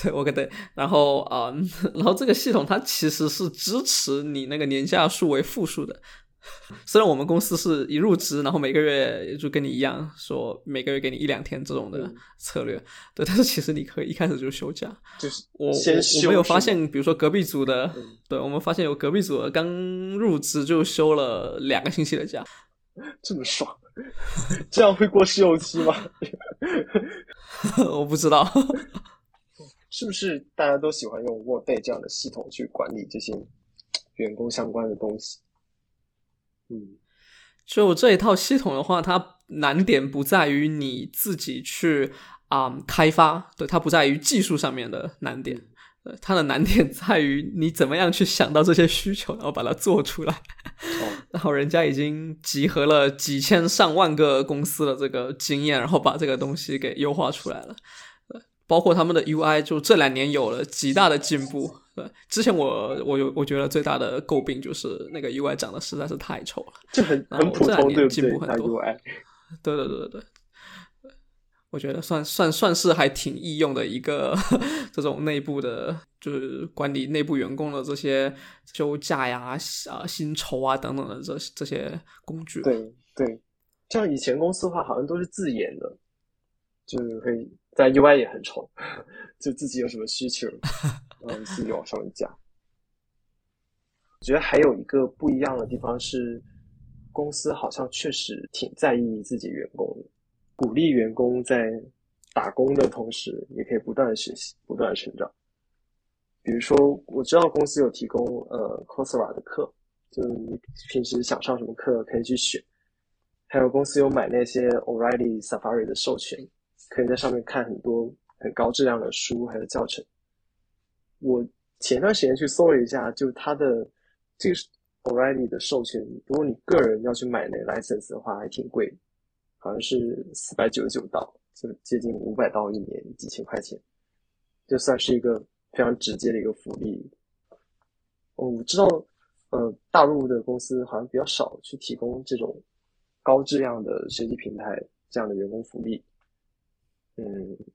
对 Workday。然后啊，然后这个系统它其实是支持你那个年假数为负数的。虽然我们公司是一入职，然后每个月就跟你一样，说每个月给你一两天这种的策略，对，但是其实你可以一开始就休假。就是我我没有发现，比如说隔壁组的，对我们发现有隔壁组的刚入职就休了两个星期的假，这么爽，这样会过试用期吗？我不知道，是不是大家都喜欢用 Workday 这样的系统去管理这些员工相关的东西？嗯，就这一套系统的话，它难点不在于你自己去啊开发，对它不在于技术上面的难点，呃，它的难点在于你怎么样去想到这些需求，然后把它做出来。然后人家已经集合了几千上万个公司的这个经验，然后把这个东西给优化出来了。包括他们的 UI，就这两年有了极大的进步。对，之前我我有我觉得最大的诟病就是那个 UI 长得实在是太丑了，就很很普通，对进步很多。对对对对对，我觉得算算算是还挺易用的一个 这种内部的，就是管理内部员工的这些休假呀、啊薪酬啊等等的这这些工具。对对，像以前公司的话，好像都是自研的，就是可以。在 UI 也很丑，就自己有什么需求，嗯，自己往上面加。我觉得还有一个不一样的地方是，公司好像确实挺在意自己员工的，鼓励员工在打工的同时，也可以不断学习，不断成长。比如说我知道公司有提供呃 c o s e r a 的课，就是你平时想上什么课可以去选。还有公司有买那些 O'Reilly Safari 的授权，可以在上面看很多很高质量的书还有教程。我前段时间去搜了一下，就它的这个 O'Reilly 的授权，如果你个人要去买那 license 的话，还挺贵，好像是四百九十九刀，就接近五百刀一年，几千块钱，就算是一个非常直接的一个福利。哦，我知道，呃，大陆的公司好像比较少去提供这种。高质量的学习平台，这样的员工福利，嗯，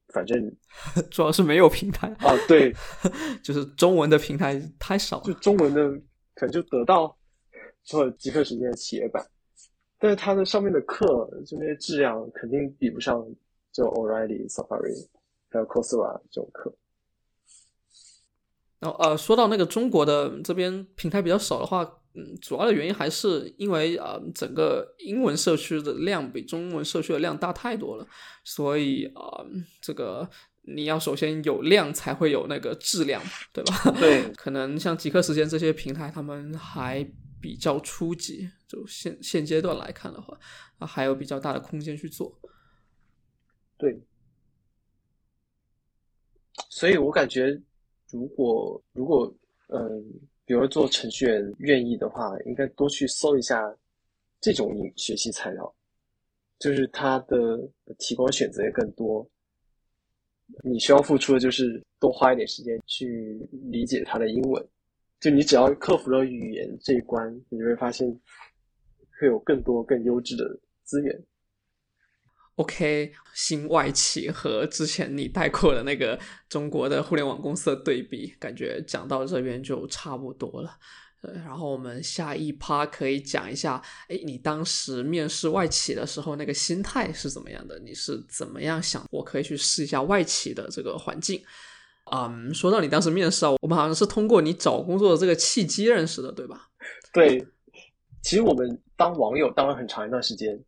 反正 主要是没有平台啊，对，就是中文的平台太少，就中文的可能就得到做极客时间的企业版，但是它的上面的课就那些质量肯定比不上就 O'Reilly、Safari 还有 Coursera 这种课。然后呃，说到那个中国的这边平台比较少的话。嗯，主要的原因还是因为啊，整个英文社区的量比中文社区的量大太多了，所以啊，这个你要首先有量才会有那个质量，对吧？对，可能像极客时间这些平台，他们还比较初级，就现现阶段来看的话，啊，还有比较大的空间去做。对，所以我感觉，如果如果嗯。比如做程序员愿意的话，应该多去搜一下这种学习材料，就是它的提供选择也更多。你需要付出的就是多花一点时间去理解它的英文。就你只要克服了语言这一关，你就会发现会有更多更优质的资源。OK，新外企和之前你带过的那个中国的互联网公司的对比，感觉讲到这边就差不多了。呃，然后我们下一趴可以讲一下，哎，你当时面试外企的时候那个心态是怎么样的？你是怎么样想？我可以去试一下外企的这个环境。嗯，说到你当时面试啊，我们好像是通过你找工作的这个契机认识的，对吧？对，其实我们当网友当了很长一段时间。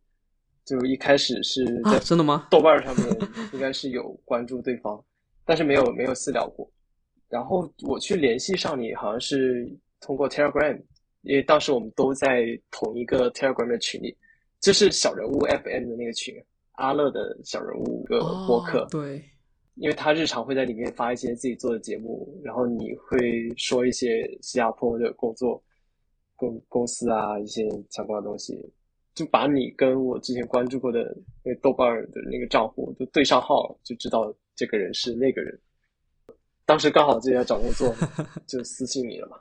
就一开始是在真的吗？豆瓣上面应该是有关注对方，但是没有没有私聊过。然后我去联系上你，好像是通过 Telegram，因为当时我们都在同一个 Telegram 的群里，就是小人物 FM 的那个群，阿乐的小人物个播客。对，因为他日常会在里面发一些自己做的节目，然后你会说一些新加坡的工作、公公司啊一些相关的东西。就把你跟我之前关注过的那个豆瓣的那个账户就对上号，就知道这个人是那个人。当时刚好自己在找工作，就私信你了嘛。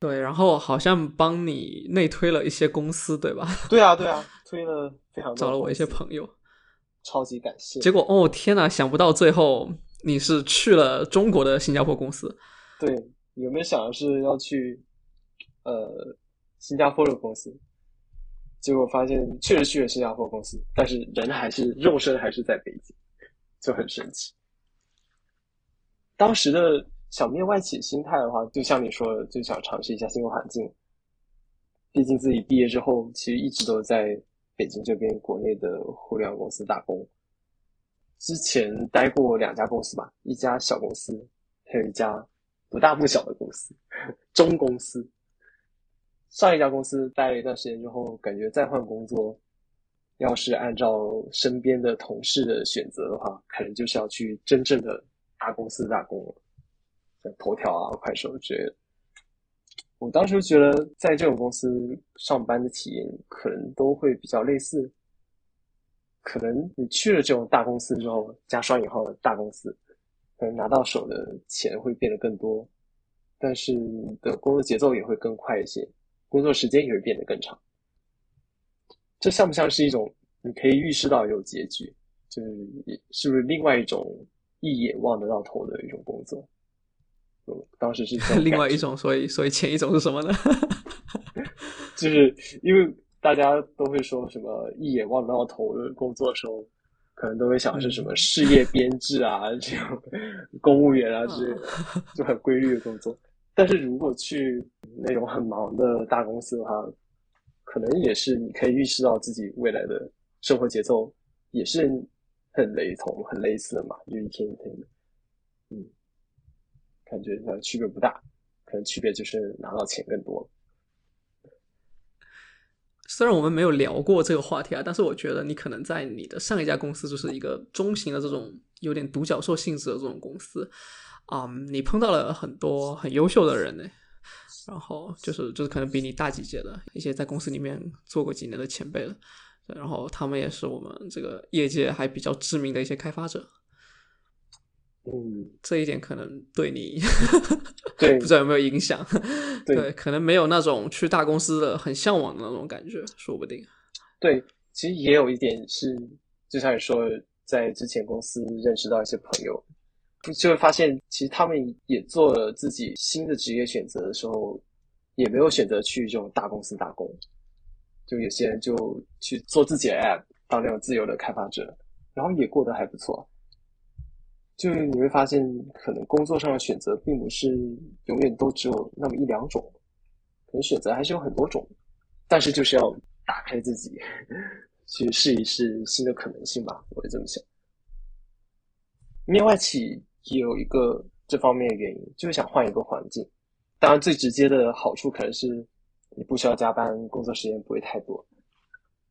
对，然后好像帮你内推了一些公司，对吧？对啊，对啊，推了非常找了我一些朋友，超级感谢。结果哦天呐，想不到最后你是去了中国的新加坡公司。对，有没有想的是要去呃？新加坡的公司，结果发现确实去了新加坡公司，但是人还是肉身还是在北京，就很神奇。当时的小面外企心态的话，就像你说的，就想尝试一下新环境。毕竟自己毕业之后，其实一直都在北京这边国内的互联网公司打工。之前待过两家公司吧，一家小公司，还有一家不大不小的公司，中公司。上一家公司待了一段时间之后，感觉再换工作，要是按照身边的同事的选择的话，可能就是要去真正的大公司打工了，像头条啊、快手之类的。我当时觉得，在这种公司上班的体验可能都会比较类似。可能你去了这种大公司之后，加双引号的大公司，可能拿到手的钱会变得更多，但是你的工作节奏也会更快一些。工作时间也会变得更长，这像不像是一种你可以预示到有结局，就是是不是另外一种一眼望得到头的一种工作？我，当时是 另外一种，所以所以前一种是什么呢？就是因为大家都会说什么一眼望得到头的工作的时候，可能都会想是什么事业编制啊，这种公务员啊之类的，就很规律的工作。但是如果去那种很忙的大公司的话，可能也是你可以预示到自己未来的生活节奏也是很雷同、很类似的嘛，就一天一天的。嗯，感觉呢区别不大，可能区别就是拿到钱更多。虽然我们没有聊过这个话题啊，但是我觉得你可能在你的上一家公司就是一个中型的这种有点独角兽性质的这种公司啊，你碰到了很多很优秀的人呢，然后就是就是可能比你大几届的一些在公司里面做过几年的前辈了，然后他们也是我们这个业界还比较知名的一些开发者。嗯，这一点可能对你，对，不知道有没有影响？对，可能没有那种去大公司的很向往的那种感觉，说不定。对，其实也有一点是，就像你说，在之前公司认识到一些朋友，就会发现，其实他们也做了自己新的职业选择的时候，也没有选择去这种大公司打工，就有些人就去做自己的 app，当那种自由的开发者，然后也过得还不错。就你会发现，可能工作上的选择并不是永远都只有那么一两种，可能选择还是有很多种，但是就是要打开自己，去试一试新的可能性吧，我会这么想。面外企也有一个这方面的原因，就是想换一个环境。当然，最直接的好处可能是你不需要加班，工作时间不会太多。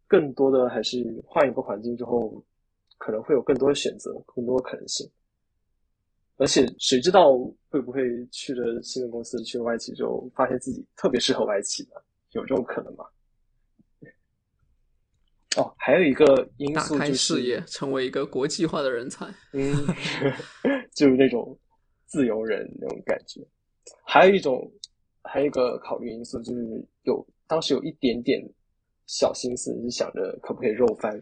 更多的还是换一个环境之后，可能会有更多的选择，更多的可能性。而且谁知道会不会去了新的公司，去了外企之后，发现自己特别适合外企的，有这种可能吗？哦，还有一个因素就是视野，成为一个国际化的人才。嗯，就是那种自由人那种感觉。还有一种，还有一个考虑因素就是有当时有一点点小心思，是想着可不可以肉翻，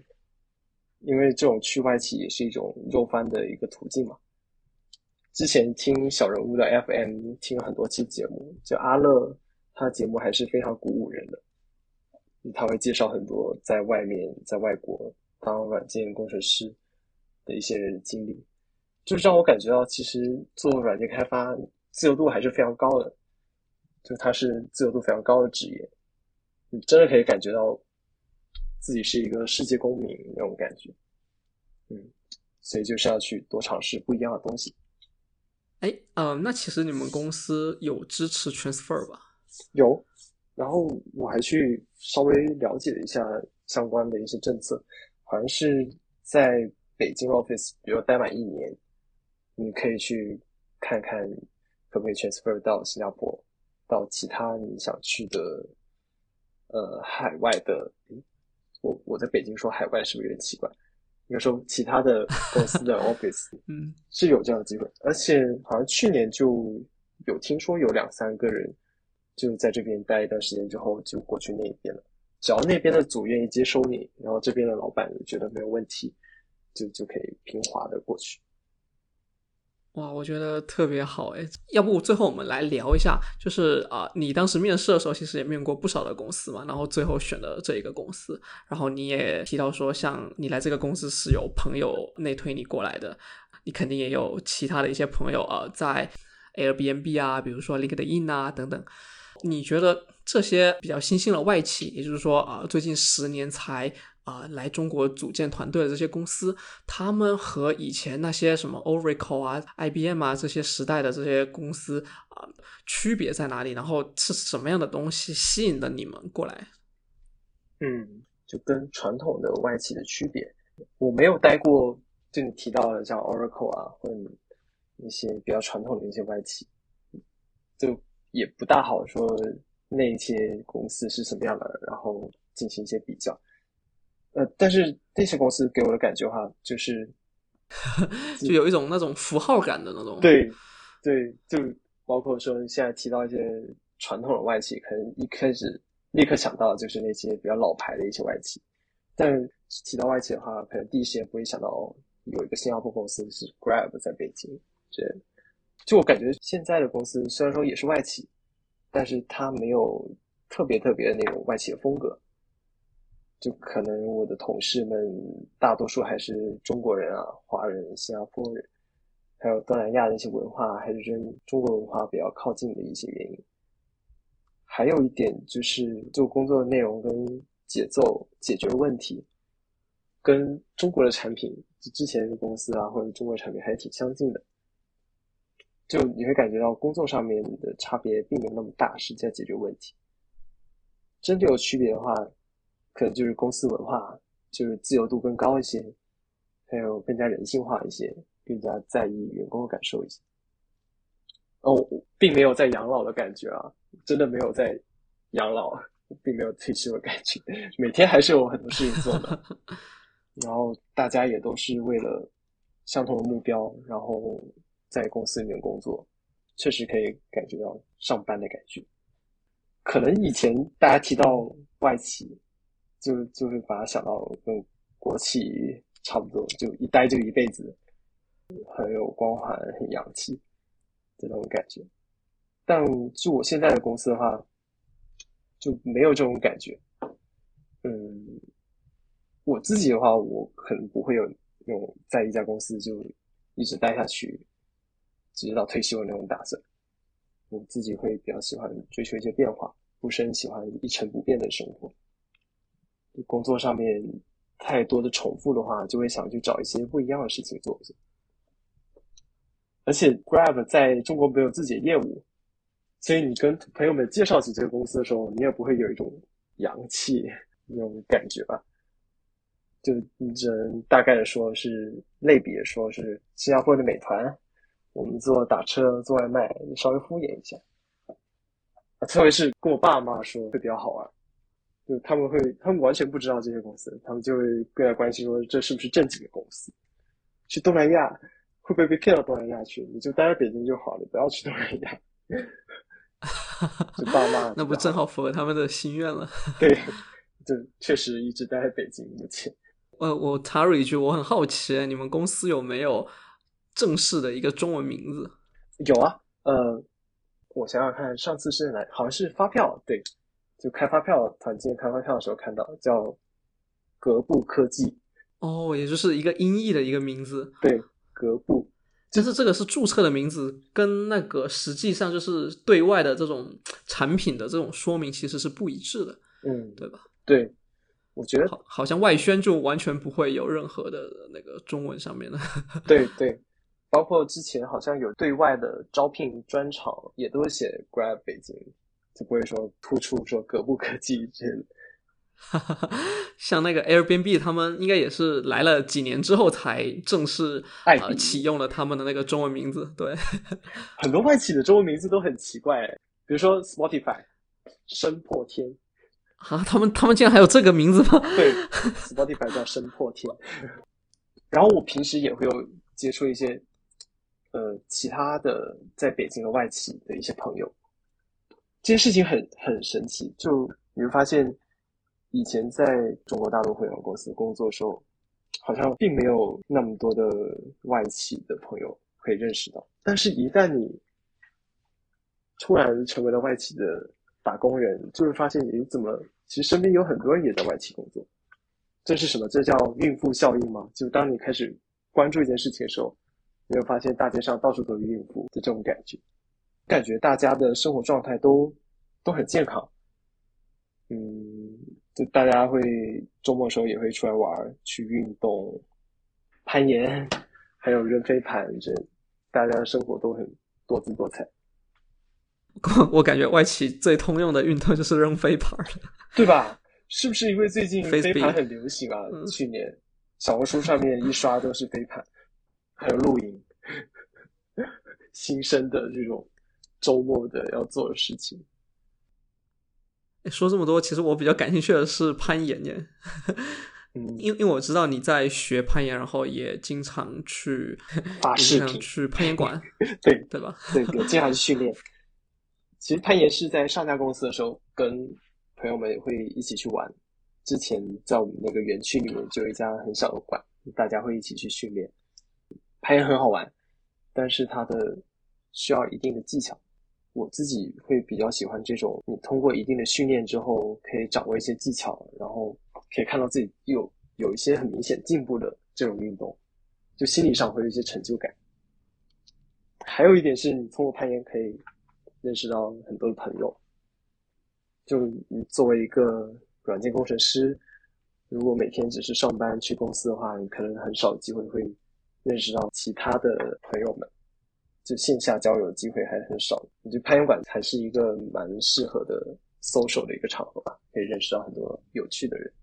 因为这种去外企也是一种肉翻的一个途径嘛。之前听小人物的 FM 听了很多期节目，就阿乐，他的节目还是非常鼓舞人的。他会介绍很多在外面在外国当软件工程师的一些人的经历，就是让我感觉到其实做软件开发自由度还是非常高的，就它是自由度非常高的职业，你真的可以感觉到自己是一个世界公民那种感觉。嗯，所以就是要去多尝试不一样的东西。哎，呃，那其实你们公司有支持 transfer 吧？有，然后我还去稍微了解了一下相关的一些政策，好像是在北京 office，比如待满一年，你可以去看看可不可以 transfer 到新加坡，到其他你想去的呃海外的。我我在北京说海外是不是有点奇怪？应该说，其他的 公司的 office，嗯，是有这样的机会，而且好像去年就有听说有两三个人就在这边待一段时间之后就过去那边了。只要那边的组愿意接收你，然后这边的老板觉得没有问题，就就可以平滑的过去。哇，我觉得特别好哎！要不最后我们来聊一下，就是啊，你当时面试的时候，其实也面过不少的公司嘛，然后最后选了这一个公司。然后你也提到说，像你来这个公司是有朋友内推你过来的，你肯定也有其他的一些朋友啊，在 Airbnb 啊，比如说 LinkedIn 啊等等。你觉得这些比较新兴的外企，也就是说啊，最近十年才。啊，来中国组建团队的这些公司，他们和以前那些什么 Oracle 啊、IBM 啊这些时代的这些公司啊，区别在哪里？然后是什么样的东西吸引了你们过来？嗯，就跟传统的外企的区别，我没有待过，就你提到的像 Oracle 啊，或者一些比较传统的一些外企，就也不大好说那些公司是什么样的，然后进行一些比较。呃，但是那些公司给我的感觉哈，就 是就有一种那种符号感的那种。对，对，就包括说现在提到一些传统的外企，可能一开始立刻想到就是那些比较老牌的一些外企，但提到外企的话，可能第一时间不会想到有一个新加坡公司是 Grab 在北京。这就我感觉现在的公司虽然说也是外企，但是它没有特别特别的那种外企的风格。就可能我的同事们大多数还是中国人啊，华人、新加坡人，还有东南亚的一些文化，还是跟中国文化比较靠近的一些原因。还有一点就是做工作的内容跟节奏、解决问题，跟中国的产品，就之前的公司啊或者中国产品还是挺相近的。就你会感觉到工作上面的差别并没有那么大，是在解决问题。真的有区别的话，可能就是公司文化，就是自由度更高一些，还有更加人性化一些，更加在意员工的感受一些。哦，并没有在养老的感觉啊，真的没有在养老，并没有退休的感觉，每天还是有很多事情做的。然后大家也都是为了相同的目标，然后在公司里面工作，确实可以感觉到上班的感觉。可能以前大家提到外企，就就会把它想到跟国企差不多，就一待就一辈子，很有光环，很洋气这种感觉。但就我现在的公司的话，就没有这种感觉。嗯。我自己的话，我可能不会有有在一家公司就一直待下去，直到退休的那种打算。我自己会比较喜欢追求一些变化，不是很喜欢一成不变的生活。工作上面太多的重复的话，就会想去找一些不一样的事情做。而且 Grab 在中国没有自己的业务，所以你跟朋友们介绍起这个公司的时候，你也不会有一种洋气那种感觉吧。就只能大概的说，是类比说，是新加坡的美团，我们做打车、做外卖，稍微敷衍一下。特别是跟我爸妈说会比较好玩，就他们会，他们完全不知道这些公司，他们就会更加关心说这是不是正经的公司。去东南亚会不会被骗到东南亚去？你就待在北京就好了，不要去东南亚。就爸妈，那不正好符合他们的心愿了？对，就确实一直待在北京目前。呃，我插入一句，我很好奇，你们公司有没有正式的一个中文名字？有啊，呃，我想想看，上次是哪？好像是发票，对，就开发票团建开发票的时候看到，叫格布科技。哦，也就是一个音译的一个名字。对，格布，就是这个是注册的名字，跟那个实际上就是对外的这种产品的这种说明其实是不一致的。嗯，对吧？对。我觉得好，好像外宣就完全不会有任何的那个中文上面的。对对，包括之前好像有对外的招聘专场，也都写 Grab 北京，就不会说突出说可不可及这。像那个 Airbnb，他们应该也是来了几年之后才正式呃启用了他们的那个中文名字。对，很多外企的中文名字都很奇怪，比如说 Spotify，声破天。啊，他们他们竟然还有这个名字吗？对，Spotify 叫声破天。然后我平时也会有接触一些呃其他的在北京的外企的一些朋友，这件事情很很神奇。就你会发现，以前在中国大陆互联网公司工作的时候，好像并没有那么多的外企的朋友可以认识到。但是，一旦你突然成为了外企的打工人，就会发现你怎么。其实身边有很多人也在外企工作，这是什么？这叫孕妇效应吗？就当你开始关注一件事情的时候，你会发现大街上到处都有孕妇的这种感觉，感觉大家的生活状态都都很健康。嗯，就大家会周末的时候也会出来玩，去运动、攀岩，还有扔飞盘，这大家的生活都很多姿多彩。我感觉外企最通用的运动就是扔飞盘了，对吧？是不是因为最近飞盘很流行啊？去年小红书上面一刷都是飞盘，还有露营，新生的这种周末的要做的事情。说这么多，其实我比较感兴趣的是攀岩耶。嗯，因因为我知道你在学攀岩，然后也经常去发视频去攀岩馆，对对吧？对，经常去训练。其实攀岩是在上家公司的时候，跟朋友们也会一起去玩。之前在我们那个园区里面就有一家很小的馆，大家会一起去训练。攀岩很好玩，但是它的需要一定的技巧。我自己会比较喜欢这种，你通过一定的训练之后，可以掌握一些技巧，然后可以看到自己有有一些很明显进步的这种运动，就心理上会有一些成就感。还有一点是你通过攀岩可以。认识到很多的朋友，就你作为一个软件工程师，如果每天只是上班去公司的话，你可能很少机会会认识到其他的朋友们。就线下交友的机会还很少。我觉得攀岩馆还是一个蛮适合的 social 的一个场合吧，可以认识到很多有趣的人。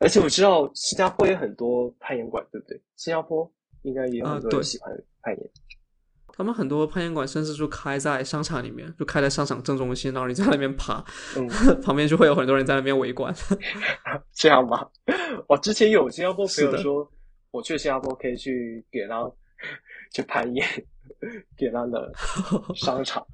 而且我知道新加坡也很多攀岩馆，对不对？新加坡应该也有很多人喜欢攀岩。他们很多攀岩馆甚至就开在商场里面，就开在商场正中心，然后你在那边爬，旁边就会有很多人在那边围观。这样吗？我之前有新加坡朋友说，我去新加坡可以去给浪去攀岩，给浪的商场。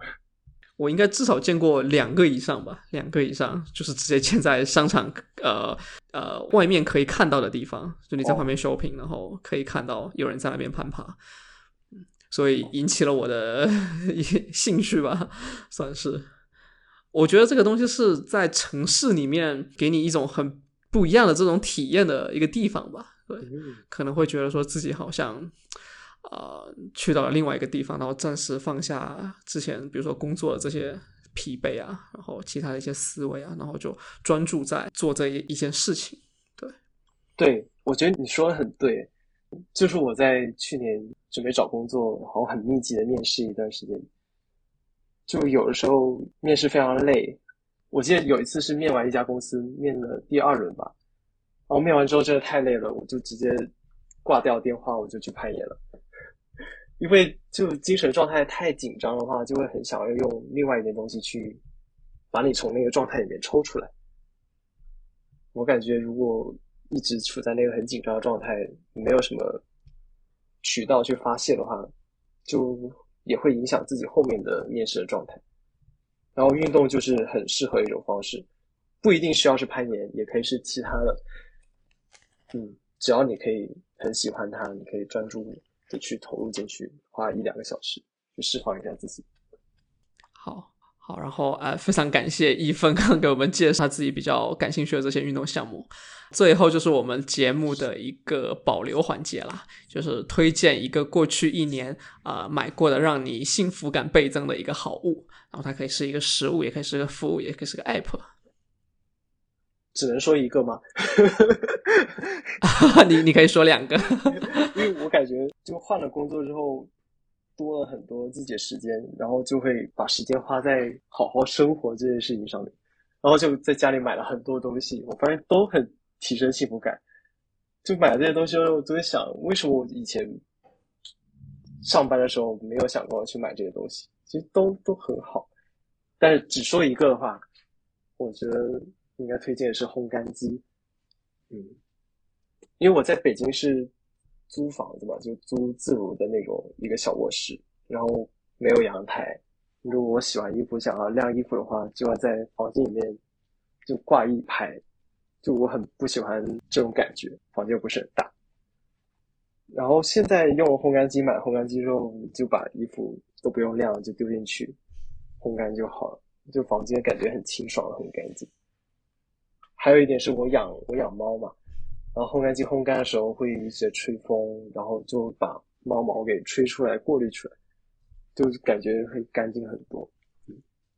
我应该至少见过两个以上吧，两个以上就是直接建在商场呃呃外面可以看到的地方，就你在旁边 shopping，然后可以看到有人在那边攀爬，所以引起了我的 兴趣吧，算是。我觉得这个东西是在城市里面给你一种很不一样的这种体验的一个地方吧，对，可能会觉得说自己好像。呃，去到了另外一个地方，然后暂时放下之前，比如说工作的这些疲惫啊，然后其他的一些思维啊，然后就专注在做这一一件事情。对，对，我觉得你说的很对。就是我在去年准备找工作，然后很密集的面试一段时间，就有的时候面试非常累。我记得有一次是面完一家公司，面了第二轮吧，然后面完之后真的太累了，我就直接挂掉电话，我就去攀岩了。因为就精神状态太紧张的话，就会很想要用另外一件东西去把你从那个状态里面抽出来。我感觉如果一直处在那个很紧张的状态，没有什么渠道去发泄的话，就也会影响自己后面的面试的状态。然后运动就是很适合一种方式，不一定需要是攀岩，也可以是其他的。嗯，只要你可以很喜欢它，你可以专注。的去投入进去，花一两个小时去释放一下自己。好好，然后呃，非常感谢一芬刚刚给我们介绍自己比较感兴趣的这些运动项目。最后就是我们节目的一个保留环节啦，就是推荐一个过去一年啊买过的让你幸福感倍增的一个好物。然后它可以是一个实物，也可以是个服务，也可以是个 app。只能说一个吗？你你可以说两个，因为我感觉就换了工作之后，多了很多自己的时间，然后就会把时间花在好好生活这件事情上面，然后就在家里买了很多东西，我发现都很提升幸福感。就买了这些东西我，就会想，为什么我以前上班的时候没有想过去买这些东西？其实都都很好，但是只说一个的话，我觉得。应该推荐的是烘干机，嗯，因为我在北京是租房子嘛，就租自如的那种一个小卧室，然后没有阳台。如果我洗完衣服想要晾衣服的话，就要在房间里面就挂一排，就我很不喜欢这种感觉，房间又不是很大。然后现在用烘干机，买烘干机之后就把衣服都不用晾，就丢进去烘干就好了，就房间感觉很清爽，很干净。还有一点是我养我养猫嘛，然后烘干机烘干的时候会一些吹风，然后就把猫毛给吹出来过滤出来，就感觉会干净很多。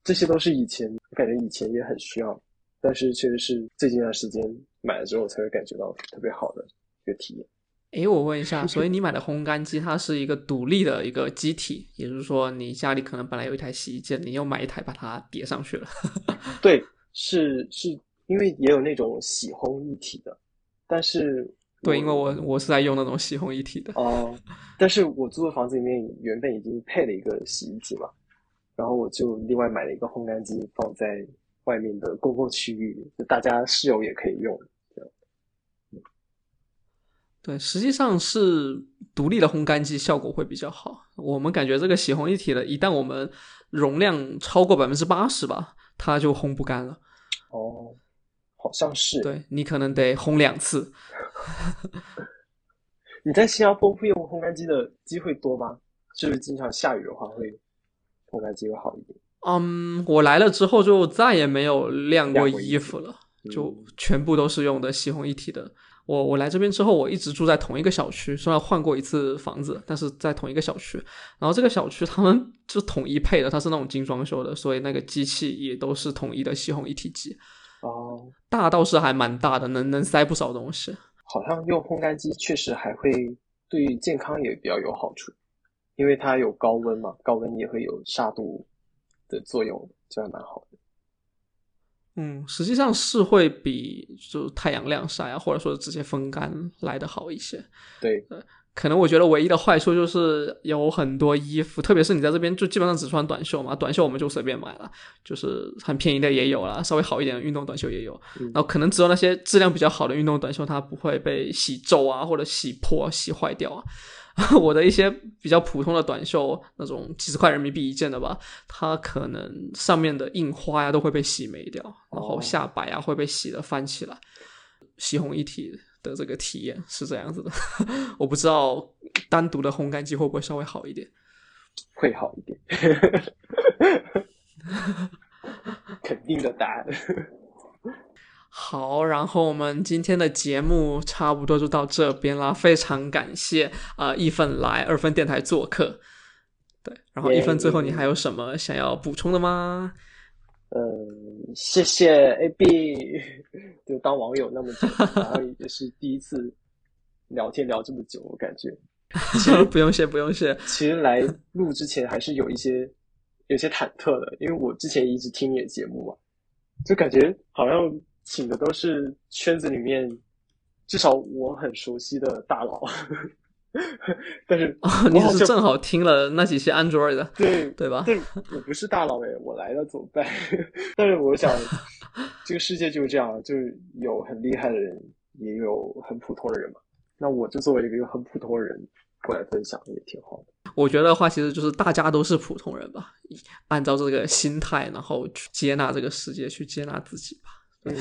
这些都是以前我感觉以前也很需要，但是确实是最近一段时间买了之后才会感觉到特别好的一个体验。诶，我问一下，所以你买的烘干机它是一个独立的一个机体，也就是说你家里可能本来有一台洗衣机，你又买一台把它叠上去了？对，是是。因为也有那种洗烘一体的，但是对，因为我我是在用那种洗烘一体的哦。但是我租的房子里面原本已经配了一个洗衣机嘛，然后我就另外买了一个烘干机放在外面的公共区域，就大家室友也可以用。对，实际上是独立的烘干机效果会比较好。我们感觉这个洗烘一体的，一旦我们容量超过百分之八十吧，它就烘不干了。哦。好像是，对你可能得烘两次。你在新加坡会用烘干机的机会多吗？就是经常下雨的话，会烘干机会好一点。嗯，我来了之后就再也没有晾过衣服了，就全部都是用的洗烘一体的。我我来这边之后，我一直住在同一个小区，虽然换过一次房子，但是在同一个小区。然后这个小区他们就统一配的，它是那种精装修的，所以那个机器也都是统一的洗烘一体机。哦，大倒是还蛮大的，能能塞不少东西。好像用烘干机确实还会对健康也比较有好处，因为它有高温嘛，高温也会有杀毒的作用，这还蛮好的。嗯，实际上是会比就太阳晾晒啊，或者说直接风干来的好一些。对，可能我觉得唯一的坏处就是有很多衣服，特别是你在这边就基本上只穿短袖嘛，短袖我们就随便买了，就是很便宜的也有了，稍微好一点的运动短袖也有。然后可能只有那些质量比较好的运动短袖，它不会被洗皱啊，或者洗破、洗坏掉啊。我的一些比较普通的短袖，那种几十块人民币一件的吧，它可能上面的印花呀都会被洗没掉，然后下摆啊会被洗的翻起来，洗红一体的这个体验是这样子的。我不知道单独的烘干机会不会稍微好一点，会好一点，肯定的答案。好，然后我们今天的节目差不多就到这边啦，非常感谢啊一份来二分电台做客。对，然后一份最后你还有什么想要补充的吗？嗯，谢谢 AB，就当网友那么久，然后也是第一次聊天聊这么久，我感觉。其实不用谢，不用谢。其实来录之前还是有一些有些忐忑的，因为我之前一直听你的节目嘛，就感觉好像。请的都是圈子里面至少我很熟悉的大佬，但是 你是正好听了那几期 Android 的，对对吧？对，我不是大佬哎，我来了怎么办？但是我想，这个世界就是这样，就是有很厉害的人，也有很普通的人嘛。那我就作为一个很普通的人过来分享，也挺好的。我觉得话其实就是大家都是普通人吧，按照这个心态，然后去接纳这个世界，去接纳自己吧。嗯，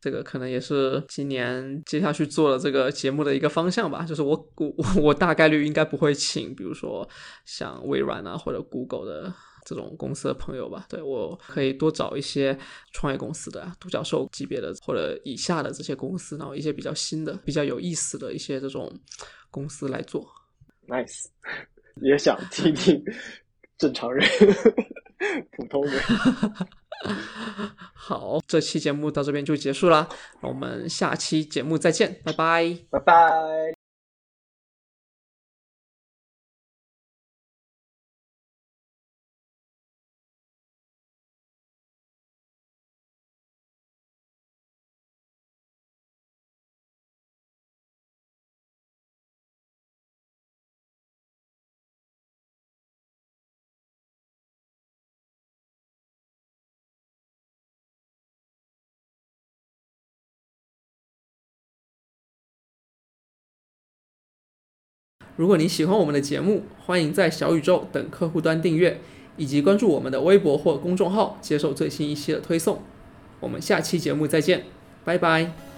这个可能也是今年接下去做的这个节目的一个方向吧。就是我我我大概率应该不会请，比如说像微软啊或者 Google 的这种公司的朋友吧。对我可以多找一些创业公司的独角兽级别的或者以下的这些公司，然后一些比较新的、比较有意思的一些这种公司来做。Nice，也想听听正常人、普通人。好，这期节目到这边就结束了，我们下期节目再见，拜拜，拜拜。如果你喜欢我们的节目，欢迎在小宇宙等客户端订阅，以及关注我们的微博或公众号，接受最新一期的推送。我们下期节目再见，拜拜。